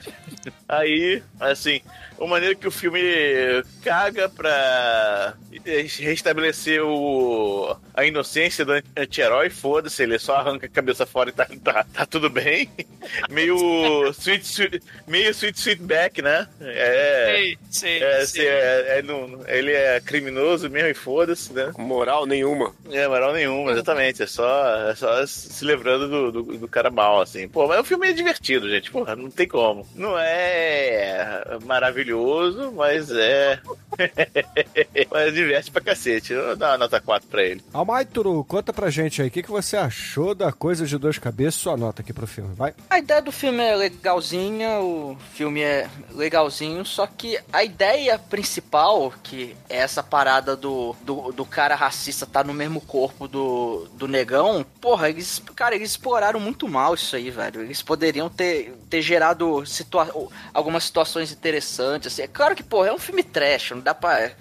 Aí, assim, o maneiro que o filme caga pra restabelecer o, a inocência do anti-herói, foda-se, ele só arranca a cabeça fora e tá, tá, tá tudo bem. Meio sweet, sweet, meio sweet, sweet back, né? É. Sei, sei, é, sei. é- é no- ele é criminoso mesmo e foda-se, né? Moral nenhuma. É, moral nenhuma, exatamente. É só, é só se lembrando do, do, do cara mal, assim. Pô, mas o filme é divertido, gente. Porra, não tem como. Não é maravilhoso, mas é. mas diverte pra cacete. Eu vou dar uma nota 4 pra ele. Almaituru, conta pra gente aí, o que, que você achou da Coisa de Duas Cabeças? Sua nota aqui pro filme, vai. A ideia do filme é legalzinha, o filme é legalzinho, só que a ideia principal, que é essa parada do, do, do cara racista tá no mesmo corpo do, do negão, porra, eles, cara, eles exploraram muito mal isso aí, velho. Eles poderiam ter, ter gerado situa algumas situações interessantes, assim. É claro que, porra, é um filme trash, não dá pra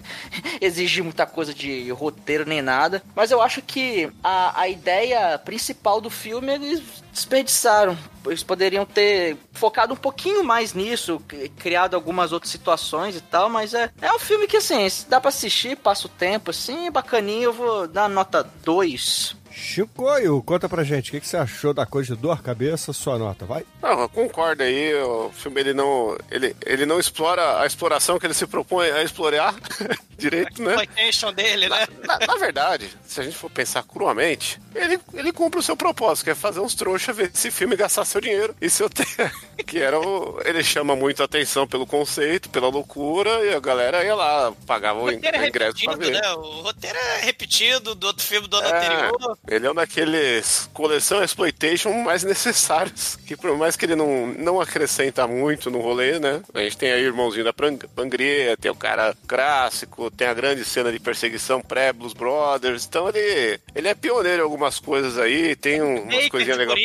exigir muita coisa de roteiro nem nada, mas eu acho que a, a ideia principal do filme eles desperdiçaram. Eles poderiam ter focado um pouquinho mais nisso, cri- criado algumas outras situações e tal, mas é, é um filme que, assim, dá pra assistir, passa o tempo, assim, é bacaninho, eu vou dar nota 2 Chicoio, conta pra gente, o que, que você achou da coisa de duas cabeças, sua nota, vai? Não, eu concordo aí, o filme ele não, ele, ele não explora a exploração que ele se propõe a explorar direito, né? exploitation dele, né? Na, na verdade, se a gente for pensar cruamente, ele, ele cumpre o seu propósito, que é fazer uns trouxas ver esse filme gastar seu dinheiro. E seu te... que era o... Ele chama muito a atenção pelo conceito, pela loucura, e a galera ia lá, pagava o, O é ingresso pra ver. né? O roteiro é repetido do outro filme do ano É, anterior. ele é um daqueles coleção exploitation mais necessários, que por mais que ele não, não acrescenta muito no rolê, né? A gente tem aí o irmãozinho da Pangria, tem o cara clássico, tem a grande cena de perseguição pré-Blues Brothers, então ele, ele é pioneiro em algumas coisas aí, tem um, umas coisinhas legais.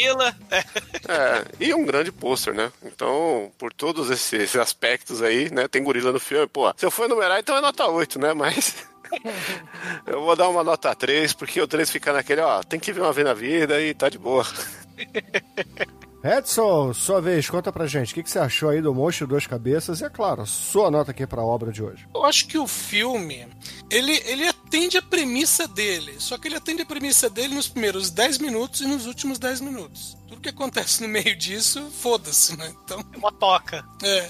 É, e um grande pôster, né? Então, por todos esses, esses aspectos aí, né? Tem gorila no filme. Pô, se eu for enumerar, então é nota 8, né? Mas. eu vou dar uma nota 3, porque o 3 fica naquele, ó, tem que ver uma vez na vida e tá de boa. Edson, sua vez, conta pra gente, o que, que você achou aí do Monstro Duas Cabeças? E é claro, sua nota aqui pra obra de hoje. Eu acho que o filme, ele, ele atende a premissa dele, só que ele atende a premissa dele nos primeiros 10 minutos e nos últimos 10 minutos. Tudo que acontece no meio disso, foda-se, né? Então, Uma toca. é.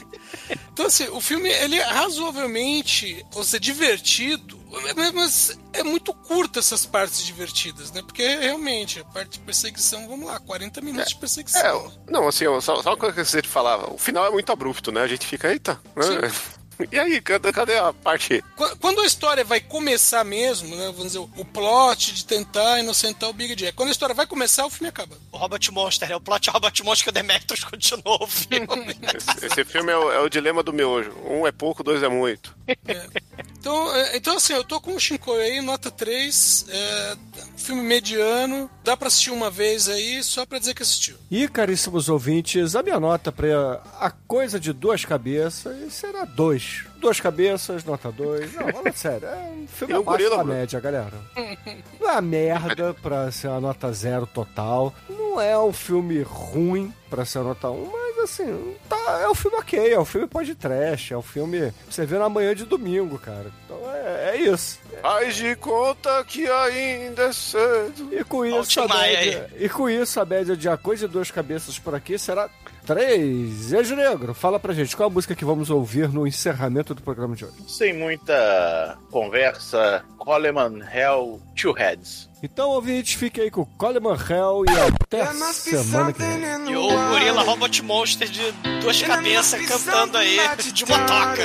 Então, assim, o filme, ele é razoavelmente, ou seja, divertido, mas- é muito curto essas partes divertidas, né? Porque, realmente, a parte de perseguição, vamos lá, 40 minutos de perseguição. É, não, assim, só, só uma coisa que você falava, o final é muito abrupto, né? A gente fica, eita, né? E aí, cadê, cadê a parte? Qu- Quando a história vai começar mesmo, né? Vamos dizer, o- plot de tentar inocentar o Big Jack. Quando a história vai começar, o filme acaba. O Robot Monster, é o plot Robot Monster que o Demetrius continuou o filme. Esse, esse filme é o, é o dilema do miojo. Um é pouco, dois é muito. Então, é, então assim, eu tô com o Shinkoi aí, nota 3, é, filme mediano, dá pra assistir uma vez aí, só pra dizer que assistiu. E, caríssimos ouvintes, a minha nota pra A Coisa de Duas Cabeças será dois. Duas cabeças, nota dois. Não, fala sério, é um filme E abaixo gorila, da Bruno? média, galera. Não é uma merda pra ser uma nota zero total. Não é um filme ruim pra ser uma nota um, mas assim, tá, é um filme ok, é um filme pode trash, é um filme que você vê na manhã de domingo, cara. Então é, é isso. Faz de conta que ainda é cedo. E com isso, a média, e com isso, a média de A Coisa de Duas Cabeças por aqui será 3. Ejo Negro, fala pra gente, qual a música que vamos ouvir no encerramento do programa de hoje? Sem muita conversa, Coleman Hell Two Heads. Então, ouvintes, fique aí com o Coleman Hell e até semana que vem. E o gorila Robot Monster de duas cabeças cantando aí de uma toca.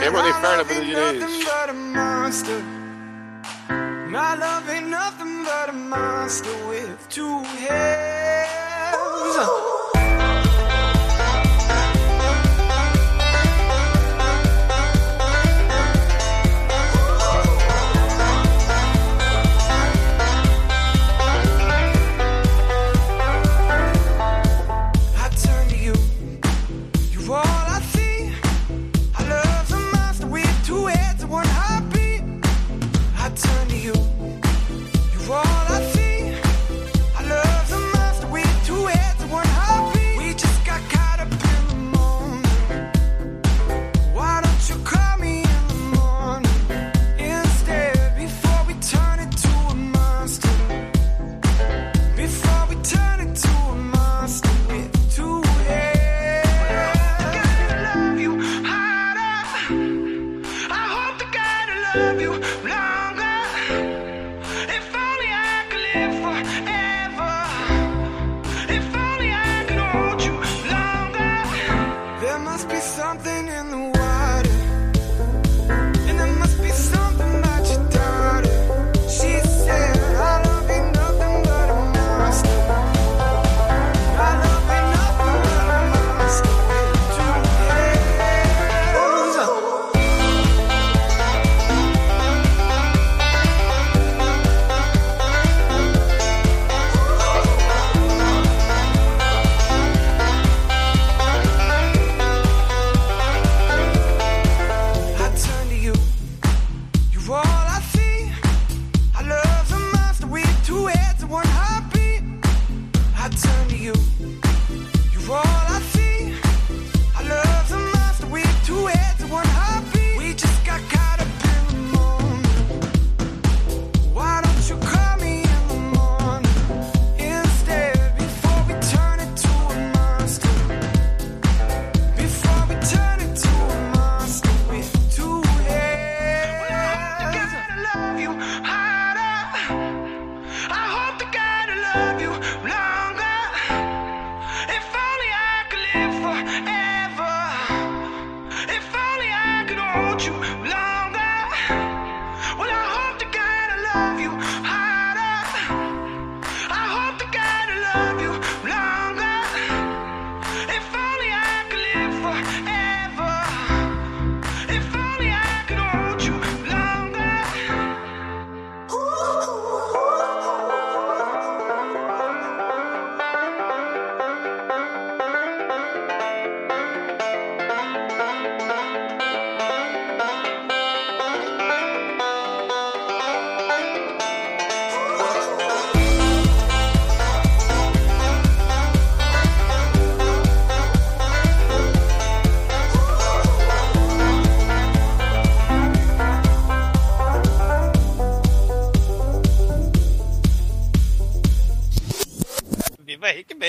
Tema do inferno, Bruno Diniz. My love ain't nothing but a monster with two heads.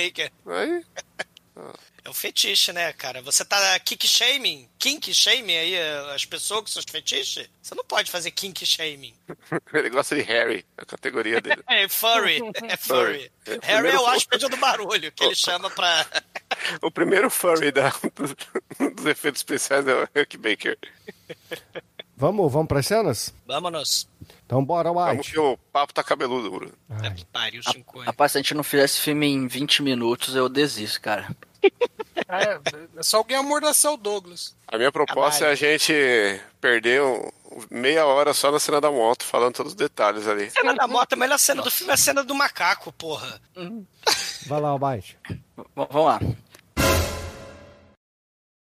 Baker. Aí, É um fetiche, né, cara? Você tá kick shaming, kink shaming aí eh, as pessoas com seus fetiches? Você não pode fazer kink shaming. ele gosta de Harry, a categoria dele. É furry, é furry. É, Harry é o hóspede do barulho, que ele chama pra... O primeiro furry da, dos, dos efeitos especiais é o Rick Baker. Vamos, vamos pras cenas? Vámonos. Então bora, Vamos White. que o papo tá cabeludo, Bruno. É que pariu, Shinkoi. Rapaz, se a gente não fizesse filme em 20 minutos, eu desisto, cara. É, é só alguém amordaçar o Douglas. A minha proposta é a gente perder um- meia hora só na cena da moto, falando todos os detalhes ali. cena da moto, a melhor cena do filme é a cena do macaco, porra. Vai lá, White. V- vamos lá.